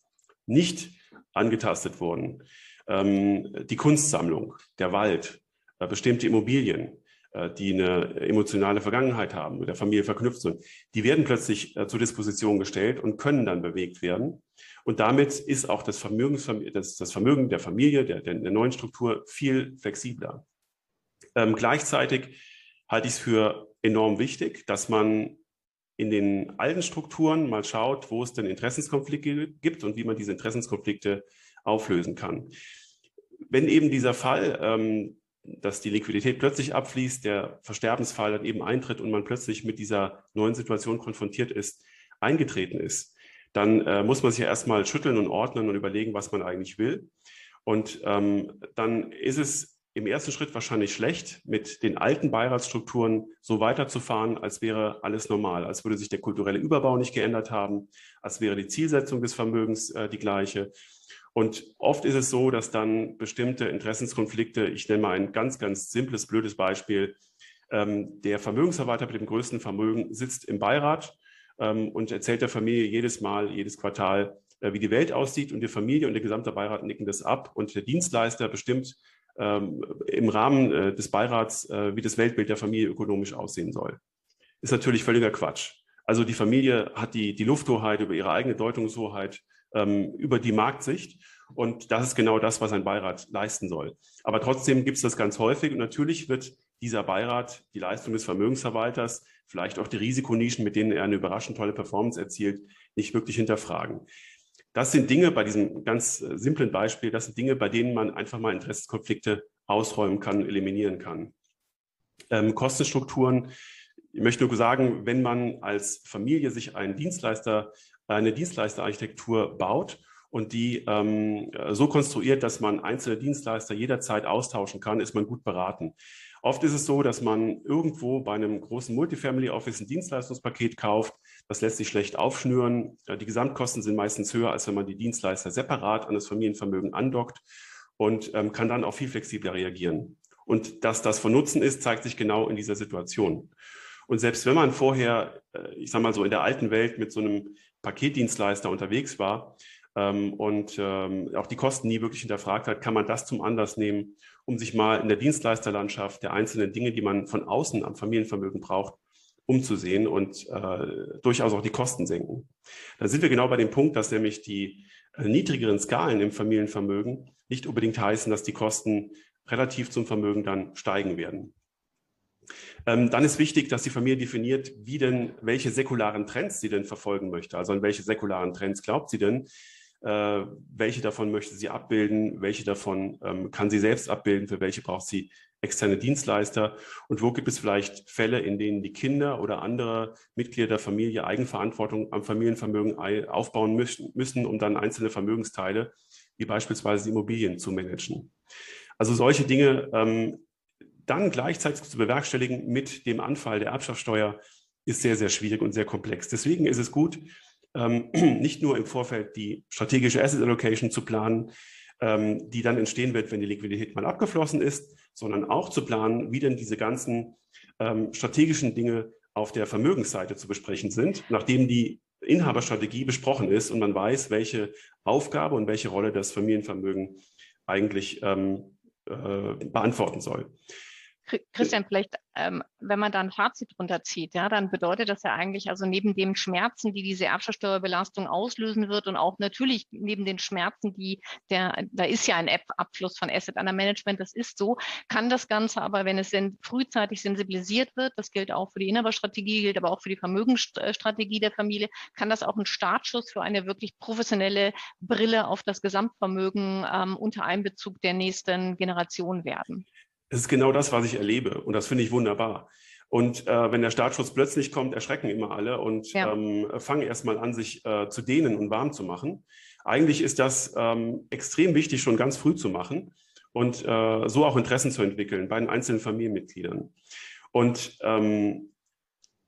nicht angetastet wurden. Ähm, die Kunstsammlung, der Wald, äh, bestimmte Immobilien, äh, die eine emotionale Vergangenheit haben, mit der Familie verknüpft sind, die werden plötzlich äh, zur Disposition gestellt und können dann bewegt werden. Und damit ist auch das Vermögen, das, das Vermögen der Familie, der, der, neuen Struktur viel flexibler. Ähm, gleichzeitig halte ich es für enorm wichtig, dass man in den alten Strukturen mal schaut, wo es denn Interessenskonflikte gibt und wie man diese Interessenskonflikte auflösen kann. Wenn eben dieser Fall, ähm, dass die Liquidität plötzlich abfließt, der Versterbensfall dann eben eintritt und man plötzlich mit dieser neuen Situation konfrontiert ist, eingetreten ist, dann äh, muss man sich ja erstmal schütteln und ordnen und überlegen, was man eigentlich will. Und ähm, dann ist es im ersten Schritt wahrscheinlich schlecht, mit den alten Beiratsstrukturen so weiterzufahren, als wäre alles normal, als würde sich der kulturelle Überbau nicht geändert haben, als wäre die Zielsetzung des Vermögens äh, die gleiche. Und oft ist es so, dass dann bestimmte Interessenskonflikte, ich nenne mal ein ganz, ganz simples, blödes Beispiel, ähm, der Vermögensverwalter mit dem größten Vermögen sitzt im Beirat ähm, und erzählt der Familie jedes Mal, jedes Quartal, äh, wie die Welt aussieht und die Familie und der gesamte Beirat nicken das ab und der Dienstleister bestimmt im Rahmen äh, des Beirats, äh, wie das Weltbild der Familie ökonomisch aussehen soll. Ist natürlich völliger Quatsch. Also die Familie hat die, die Lufthoheit über ihre eigene Deutungshoheit, ähm, über die Marktsicht. Und das ist genau das, was ein Beirat leisten soll. Aber trotzdem gibt es das ganz häufig. Und natürlich wird dieser Beirat die Leistung des Vermögensverwalters, vielleicht auch die Risikonischen, mit denen er eine überraschend tolle Performance erzielt, nicht wirklich hinterfragen. Das sind Dinge bei diesem ganz äh, simplen Beispiel, das sind Dinge, bei denen man einfach mal Interessenskonflikte ausräumen kann, eliminieren kann. Ähm, Kostenstrukturen. Ich möchte nur sagen, wenn man als Familie sich einen Dienstleister, eine Dienstleisterarchitektur baut und die ähm, so konstruiert, dass man einzelne Dienstleister jederzeit austauschen kann, ist man gut beraten. Oft ist es so, dass man irgendwo bei einem großen Multifamily Office ein Dienstleistungspaket kauft. Das lässt sich schlecht aufschnüren. Die Gesamtkosten sind meistens höher, als wenn man die Dienstleister separat an das Familienvermögen andockt und ähm, kann dann auch viel flexibler reagieren. Und dass das von Nutzen ist, zeigt sich genau in dieser Situation. Und selbst wenn man vorher, äh, ich sage mal so, in der alten Welt mit so einem Paketdienstleister unterwegs war, ähm, und ähm, auch die Kosten nie wirklich hinterfragt hat, kann man das zum Anlass nehmen, um sich mal in der Dienstleisterlandschaft der einzelnen Dinge, die man von außen am Familienvermögen braucht, umzusehen und äh, durchaus auch die Kosten senken. Da sind wir genau bei dem Punkt, dass nämlich die äh, niedrigeren Skalen im Familienvermögen nicht unbedingt heißen, dass die Kosten relativ zum Vermögen dann steigen werden. Ähm, dann ist wichtig, dass die Familie definiert, wie denn, welche säkularen Trends sie denn verfolgen möchte. Also an welche säkularen Trends glaubt sie denn? Äh, welche davon möchte sie abbilden, welche davon ähm, kann sie selbst abbilden, für welche braucht sie externe Dienstleister und wo gibt es vielleicht Fälle, in denen die Kinder oder andere Mitglieder der Familie Eigenverantwortung am Familienvermögen aufbauen müssen, müssen um dann einzelne Vermögensteile, wie beispielsweise Immobilien, zu managen. Also solche Dinge ähm, dann gleichzeitig zu bewerkstelligen mit dem Anfall der Erbschaftssteuer ist sehr, sehr schwierig und sehr komplex. Deswegen ist es gut, ähm, (clears throat) nicht nur im Vorfeld die strategische Asset Allocation zu planen, ähm, die dann entstehen wird, wenn die Liquidität mal abgeflossen ist, sondern auch zu planen, wie denn diese ganzen ähm, strategischen Dinge auf der Vermögensseite zu besprechen sind, nachdem die Inhaberstrategie besprochen ist und man weiß, welche Aufgabe und welche Rolle das Familienvermögen eigentlich ähm, äh, beantworten soll. Christian, vielleicht, ähm, wenn man da ein Fazit runterzieht, ja, dann bedeutet das ja eigentlich, also neben den Schmerzen, die diese Erbschaftssteuerbelastung auslösen wird und auch natürlich neben den Schmerzen, die der, da ist ja ein App-Abfluss von Asset Under Management, das ist so, kann das Ganze aber, wenn es denn frühzeitig sensibilisiert wird, das gilt auch für die Inhaberstrategie, gilt aber auch für die Vermögensstrategie der Familie, kann das auch ein Startschuss für eine wirklich professionelle Brille auf das Gesamtvermögen ähm, unter Einbezug der nächsten Generation werden. Es ist genau das, was ich erlebe. Und das finde ich wunderbar. Und äh, wenn der Startschuss plötzlich kommt, erschrecken immer alle und ja. ähm, fangen erstmal an, sich äh, zu dehnen und warm zu machen. Eigentlich ist das ähm, extrem wichtig, schon ganz früh zu machen und äh, so auch Interessen zu entwickeln bei den einzelnen Familienmitgliedern. Und ähm,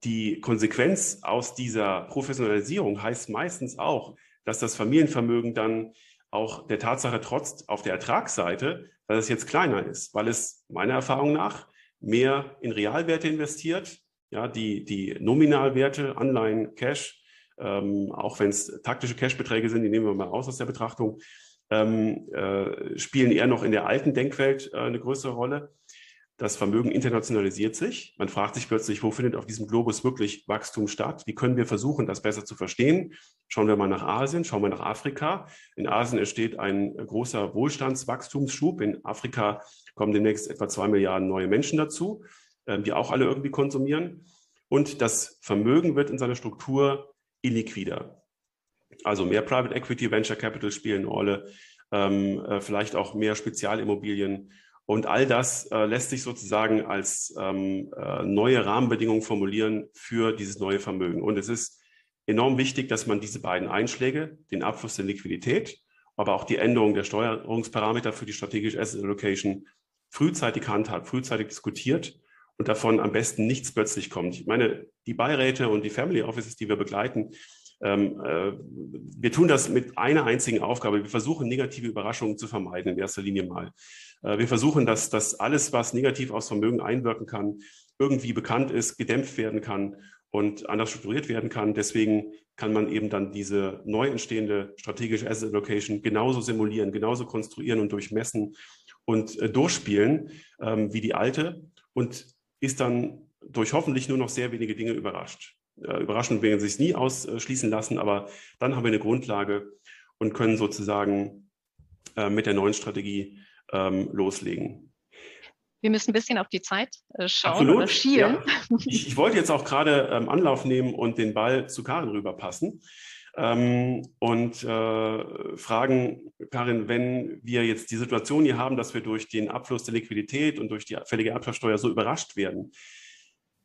die Konsequenz aus dieser Professionalisierung heißt meistens auch, dass das Familienvermögen dann auch der Tatsache trotz auf der Ertragsseite, dass es jetzt kleiner ist, weil es meiner Erfahrung nach mehr in Realwerte investiert, ja, die, die Nominalwerte, Anleihen, Cash, ähm, auch wenn es taktische Cashbeträge sind, die nehmen wir mal raus aus der Betrachtung, ähm, äh, spielen eher noch in der alten Denkwelt äh, eine größere Rolle. Das Vermögen internationalisiert sich. Man fragt sich plötzlich, wo findet auf diesem Globus wirklich Wachstum statt? Wie können wir versuchen, das besser zu verstehen? Schauen wir mal nach Asien, schauen wir nach Afrika. In Asien entsteht ein großer Wohlstandswachstumsschub. In Afrika kommen demnächst etwa zwei Milliarden neue Menschen dazu, ähm, die auch alle irgendwie konsumieren. Und das Vermögen wird in seiner Struktur illiquider. Also mehr Private Equity, Venture Capital spielen eine Rolle, ähm, äh, vielleicht auch mehr Spezialimmobilien und all das äh, lässt sich sozusagen als ähm, äh, neue Rahmenbedingungen formulieren für dieses neue Vermögen. Und es ist enorm wichtig, dass man diese beiden Einschläge, den Abfluss der Liquidität, aber auch die Änderung der Steuerungsparameter für die strategische Asset Allocation frühzeitig handhabt, frühzeitig diskutiert und davon am besten nichts plötzlich kommt. Ich meine, die Beiräte und die Family Offices, die wir begleiten, ähm, äh, wir tun das mit einer einzigen Aufgabe. Wir versuchen, negative Überraschungen zu vermeiden, in erster Linie mal. Äh, wir versuchen, dass, dass alles, was negativ aufs Vermögen einwirken kann, irgendwie bekannt ist, gedämpft werden kann und anders strukturiert werden kann. Deswegen kann man eben dann diese neu entstehende strategische Asset Allocation genauso simulieren, genauso konstruieren und durchmessen und äh, durchspielen ähm, wie die alte und ist dann durch hoffentlich nur noch sehr wenige Dinge überrascht. Äh, überraschend werden sie es nie ausschließen lassen, aber dann haben wir eine Grundlage und können sozusagen äh, mit der neuen Strategie ähm, loslegen. Wir müssen ein bisschen auf die Zeit äh, schauen Absolut, oder schielen. Ja. Ich, ich, wollte jetzt auch gerade ähm, Anlauf nehmen und den Ball zu Karin rüberpassen ähm, und äh, fragen, Karin, wenn wir jetzt die Situation hier haben, dass wir durch den Abfluss der Liquidität und durch die fällige Erbschaftssteuer so überrascht werden,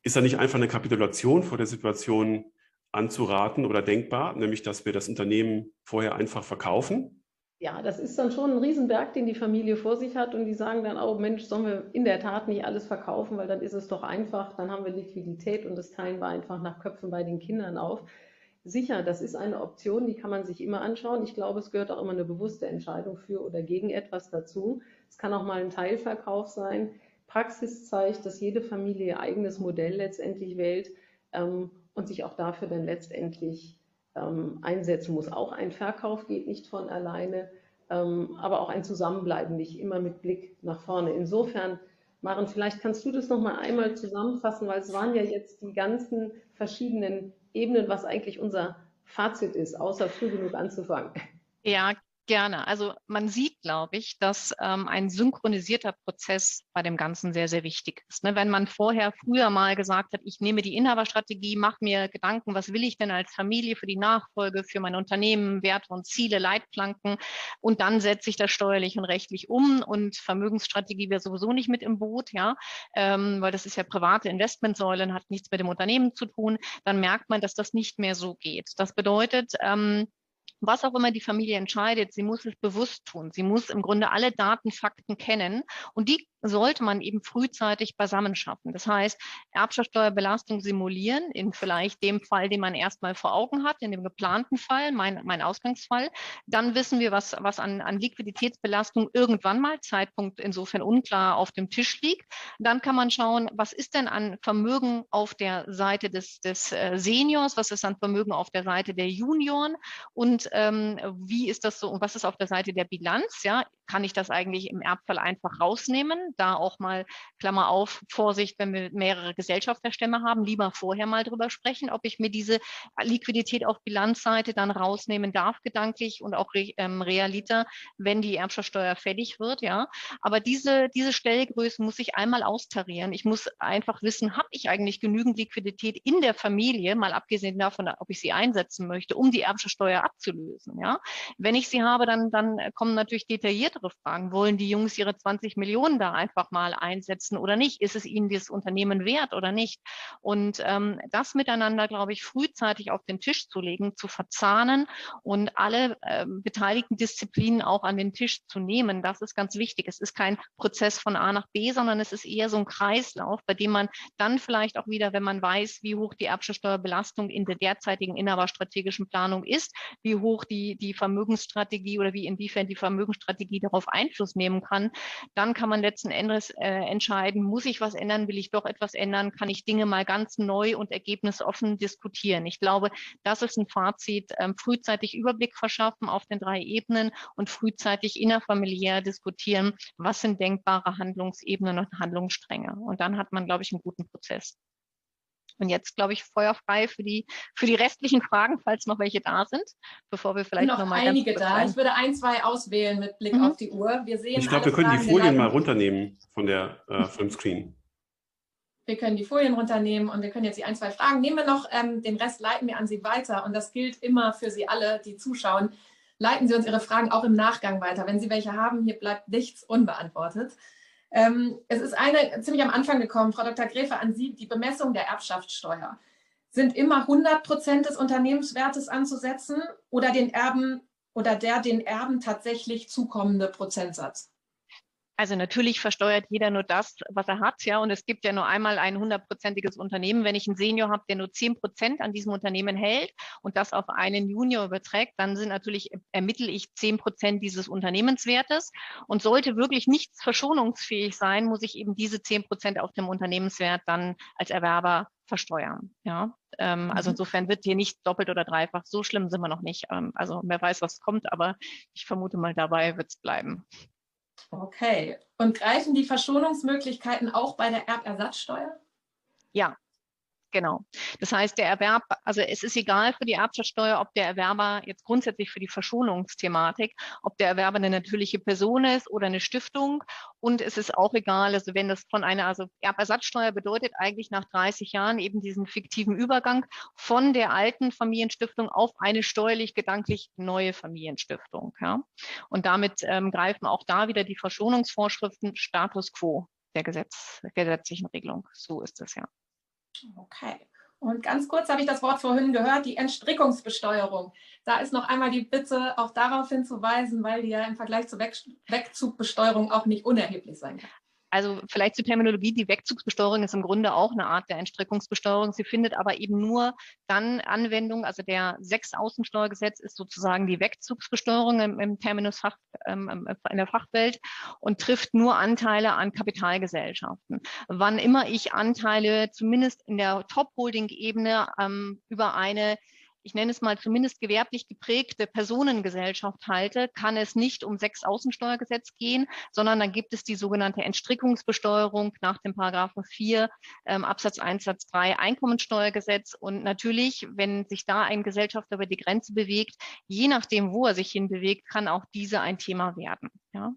ist da nicht einfach eine Kapitulation vor der Situation anzuraten oder denkbar, nämlich dass wir das Unternehmen vorher einfach verkaufen? Ja, das ist dann schon ein Riesenberg, den die Familie vor sich hat und die sagen dann, oh Mensch, sollen wir in der Tat nicht alles verkaufen, weil dann ist es doch einfach, dann haben wir Liquidität und das teilen wir einfach nach Köpfen bei den Kindern auf. Sicher, das ist eine Option, die kann man sich immer anschauen. Ich glaube, es gehört auch immer eine bewusste Entscheidung für oder gegen etwas dazu. Es kann auch mal ein Teilverkauf sein. Praxis zeigt, dass jede Familie ihr eigenes Modell letztendlich wählt ähm, und sich auch dafür dann letztendlich ähm, einsetzen muss. Auch ein Verkauf geht nicht von alleine, ähm, aber auch ein Zusammenbleiben nicht immer mit Blick nach vorne. Insofern, Maren, vielleicht kannst du das nochmal einmal zusammenfassen, weil es waren ja jetzt die ganzen verschiedenen Ebenen, was eigentlich unser Fazit ist, außer früh genug anzufangen. Ja, Gerne. Also man sieht, glaube ich, dass ähm, ein synchronisierter Prozess bei dem Ganzen sehr, sehr wichtig ist. Ne? Wenn man vorher früher mal gesagt hat, ich nehme die Inhaberstrategie, mache mir Gedanken, was will ich denn als Familie für die Nachfolge, für mein Unternehmen, Werte und Ziele, Leitplanken und dann setze ich das steuerlich und rechtlich um und Vermögensstrategie wäre sowieso nicht mit im Boot, ja, ähm, weil das ist ja private Investmentsäulen, hat nichts mit dem Unternehmen zu tun, dann merkt man, dass das nicht mehr so geht. Das bedeutet, ähm, was auch immer die Familie entscheidet, sie muss es bewusst tun. Sie muss im Grunde alle Daten, Fakten kennen und die sollte man eben frühzeitig beisammen schaffen. Das heißt, Erbschaftssteuerbelastung simulieren in vielleicht dem Fall, den man erstmal vor Augen hat, in dem geplanten Fall, mein, mein Ausgangsfall. Dann wissen wir, was, was an, an Liquiditätsbelastung irgendwann mal, Zeitpunkt insofern unklar, auf dem Tisch liegt. Dann kann man schauen, was ist denn an Vermögen auf der Seite des, des äh, Seniors, was ist an Vermögen auf der Seite der Junioren und ähm, wie ist das so und was ist auf der Seite der Bilanz? Ja, kann ich das eigentlich im Erbfall einfach rausnehmen? Da auch mal, Klammer auf, Vorsicht, wenn wir mehrere Gesellschafterstämme haben, lieber vorher mal drüber sprechen, ob ich mir diese Liquidität auf Bilanzseite dann rausnehmen darf, gedanklich und auch ähm, realiter, wenn die Erbschaftssteuer fällig wird, ja. Aber diese, diese Stellgröße muss ich einmal austarieren. Ich muss einfach wissen, habe ich eigentlich genügend Liquidität in der Familie, mal abgesehen davon, ob ich sie einsetzen möchte, um die Erbschaftssteuer abzulösen, ja. Wenn ich sie habe, dann, dann kommen natürlich detailliertere Fragen. Wollen die Jungs ihre 20 Millionen da einfach mal einsetzen oder nicht? Ist es ihnen das Unternehmen wert oder nicht? Und ähm, das miteinander, glaube ich, frühzeitig auf den Tisch zu legen, zu verzahnen und alle äh, beteiligten Disziplinen auch an den Tisch zu nehmen, das ist ganz wichtig. Es ist kein Prozess von A nach B, sondern es ist eher so ein Kreislauf, bei dem man dann vielleicht auch wieder, wenn man weiß, wie hoch die Erbschaftssteuerbelastung in der derzeitigen inhaberstrategischen Planung ist, wie hoch die, die Vermögensstrategie oder wie inwiefern die Vermögensstrategie darauf Einfluss nehmen kann, dann kann man letzten Endes äh, entscheiden, muss ich was ändern, will ich doch etwas ändern, kann ich Dinge mal ganz neu und ergebnisoffen diskutieren. Ich glaube, das ist ein Fazit, ähm, frühzeitig Überblick verschaffen auf den drei Ebenen und frühzeitig innerfamiliär diskutieren, was sind denkbare Handlungsebenen und Handlungsstränge. Und dann hat man, glaube ich, einen guten Prozess. Und jetzt, glaube ich, feuerfrei für die, für die restlichen Fragen, falls noch welche da sind, bevor wir vielleicht noch, noch mal einige da. Rein. Ich würde ein, zwei auswählen mit Blick mhm. auf die Uhr. Wir sehen ich glaube, wir können die Folien mal runternehmen von der äh, vom Screen. Wir können die Folien runternehmen und wir können jetzt die ein, zwei Fragen. Nehmen wir noch, ähm, den Rest leiten wir an Sie weiter. Und das gilt immer für Sie alle, die zuschauen. Leiten Sie uns Ihre Fragen auch im Nachgang weiter. Wenn Sie welche haben, hier bleibt nichts unbeantwortet. Ähm, es ist eine ziemlich am Anfang gekommen, Frau Dr. Gräfe, an Sie, die Bemessung der Erbschaftssteuer. Sind immer 100 Prozent des Unternehmenswertes anzusetzen oder den Erben oder der den Erben tatsächlich zukommende Prozentsatz? Also natürlich versteuert jeder nur das, was er hat, ja. Und es gibt ja nur einmal ein hundertprozentiges Unternehmen. Wenn ich einen Senior habe, der nur zehn Prozent an diesem Unternehmen hält und das auf einen Junior überträgt, dann sind natürlich, ermittle ich zehn Prozent dieses Unternehmenswertes. Und sollte wirklich nichts verschonungsfähig sein, muss ich eben diese zehn Prozent auf dem Unternehmenswert dann als Erwerber versteuern. Ja, ähm, also mhm. insofern wird hier nicht doppelt oder dreifach. So schlimm sind wir noch nicht. Ähm, also wer weiß, was kommt, aber ich vermute mal, dabei wird es bleiben. Okay. Und greifen die Verschonungsmöglichkeiten auch bei der Erbersatzsteuer? Ja, Genau. Das heißt, der Erwerb, also es ist egal für die Erbschaftssteuer, ob der Erwerber jetzt grundsätzlich für die Verschonungsthematik, ob der Erwerber eine natürliche Person ist oder eine Stiftung. Und es ist auch egal, also wenn das von einer, also Erbersatzsteuer bedeutet eigentlich nach 30 Jahren eben diesen fiktiven Übergang von der alten Familienstiftung auf eine steuerlich gedanklich neue Familienstiftung. Ja. Und damit ähm, greifen auch da wieder die Verschonungsvorschriften Status quo der Gesetz, gesetzlichen Regelung. So ist es ja. Okay. Und ganz kurz habe ich das Wort vorhin gehört, die Entstrickungsbesteuerung. Da ist noch einmal die Bitte, auch darauf hinzuweisen, weil die ja im Vergleich zur Wegzugbesteuerung auch nicht unerheblich sein kann. Also vielleicht zur Terminologie, die Wegzugsbesteuerung ist im Grunde auch eine Art der Entstrickungsbesteuerung. Sie findet aber eben nur dann Anwendung. Also der sechs Außensteuergesetz ist sozusagen die Wegzugsbesteuerung im, im Terminus Fach, ähm, in der Fachwelt und trifft nur Anteile an Kapitalgesellschaften. Wann immer ich Anteile zumindest in der Top-Holding-Ebene ähm, über eine ich nenne es mal zumindest gewerblich geprägte Personengesellschaft halte, kann es nicht um sechs Außensteuergesetz gehen, sondern dann gibt es die sogenannte Entstrickungsbesteuerung nach dem Paragraphen 4 ähm, Absatz 1 Satz 3 Einkommensteuergesetz. Und natürlich, wenn sich da ein Gesellschafter über die Grenze bewegt, je nachdem, wo er sich hinbewegt, kann auch diese ein Thema werden. Ja.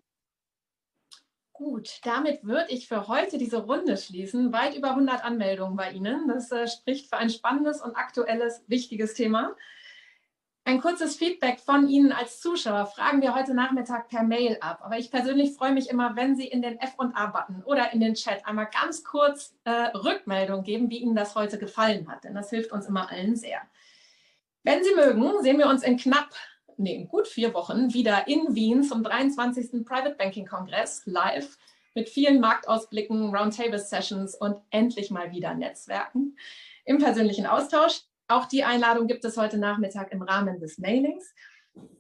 Gut, damit würde ich für heute diese Runde schließen. Weit über 100 Anmeldungen bei Ihnen. Das äh, spricht für ein spannendes und aktuelles, wichtiges Thema. Ein kurzes Feedback von Ihnen als Zuschauer fragen wir heute Nachmittag per Mail ab. Aber ich persönlich freue mich immer, wenn Sie in den F&A-Button oder in den Chat einmal ganz kurz äh, Rückmeldung geben, wie Ihnen das heute gefallen hat. Denn das hilft uns immer allen sehr. Wenn Sie mögen, sehen wir uns in knapp nee, gut vier Wochen wieder in Wien zum 23. Private Banking Kongress live mit vielen Marktausblicken, Roundtable-Sessions und endlich mal wieder Netzwerken im persönlichen Austausch. Auch die Einladung gibt es heute Nachmittag im Rahmen des Mailings.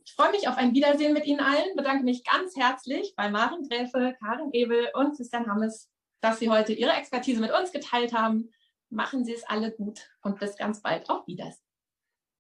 Ich freue mich auf ein Wiedersehen mit Ihnen allen, bedanke mich ganz herzlich bei Maren Gräfe, Karin Ebel und Christian Hammes, dass Sie heute Ihre Expertise mit uns geteilt haben. Machen Sie es alle gut und bis ganz bald. Auf Wiedersehen.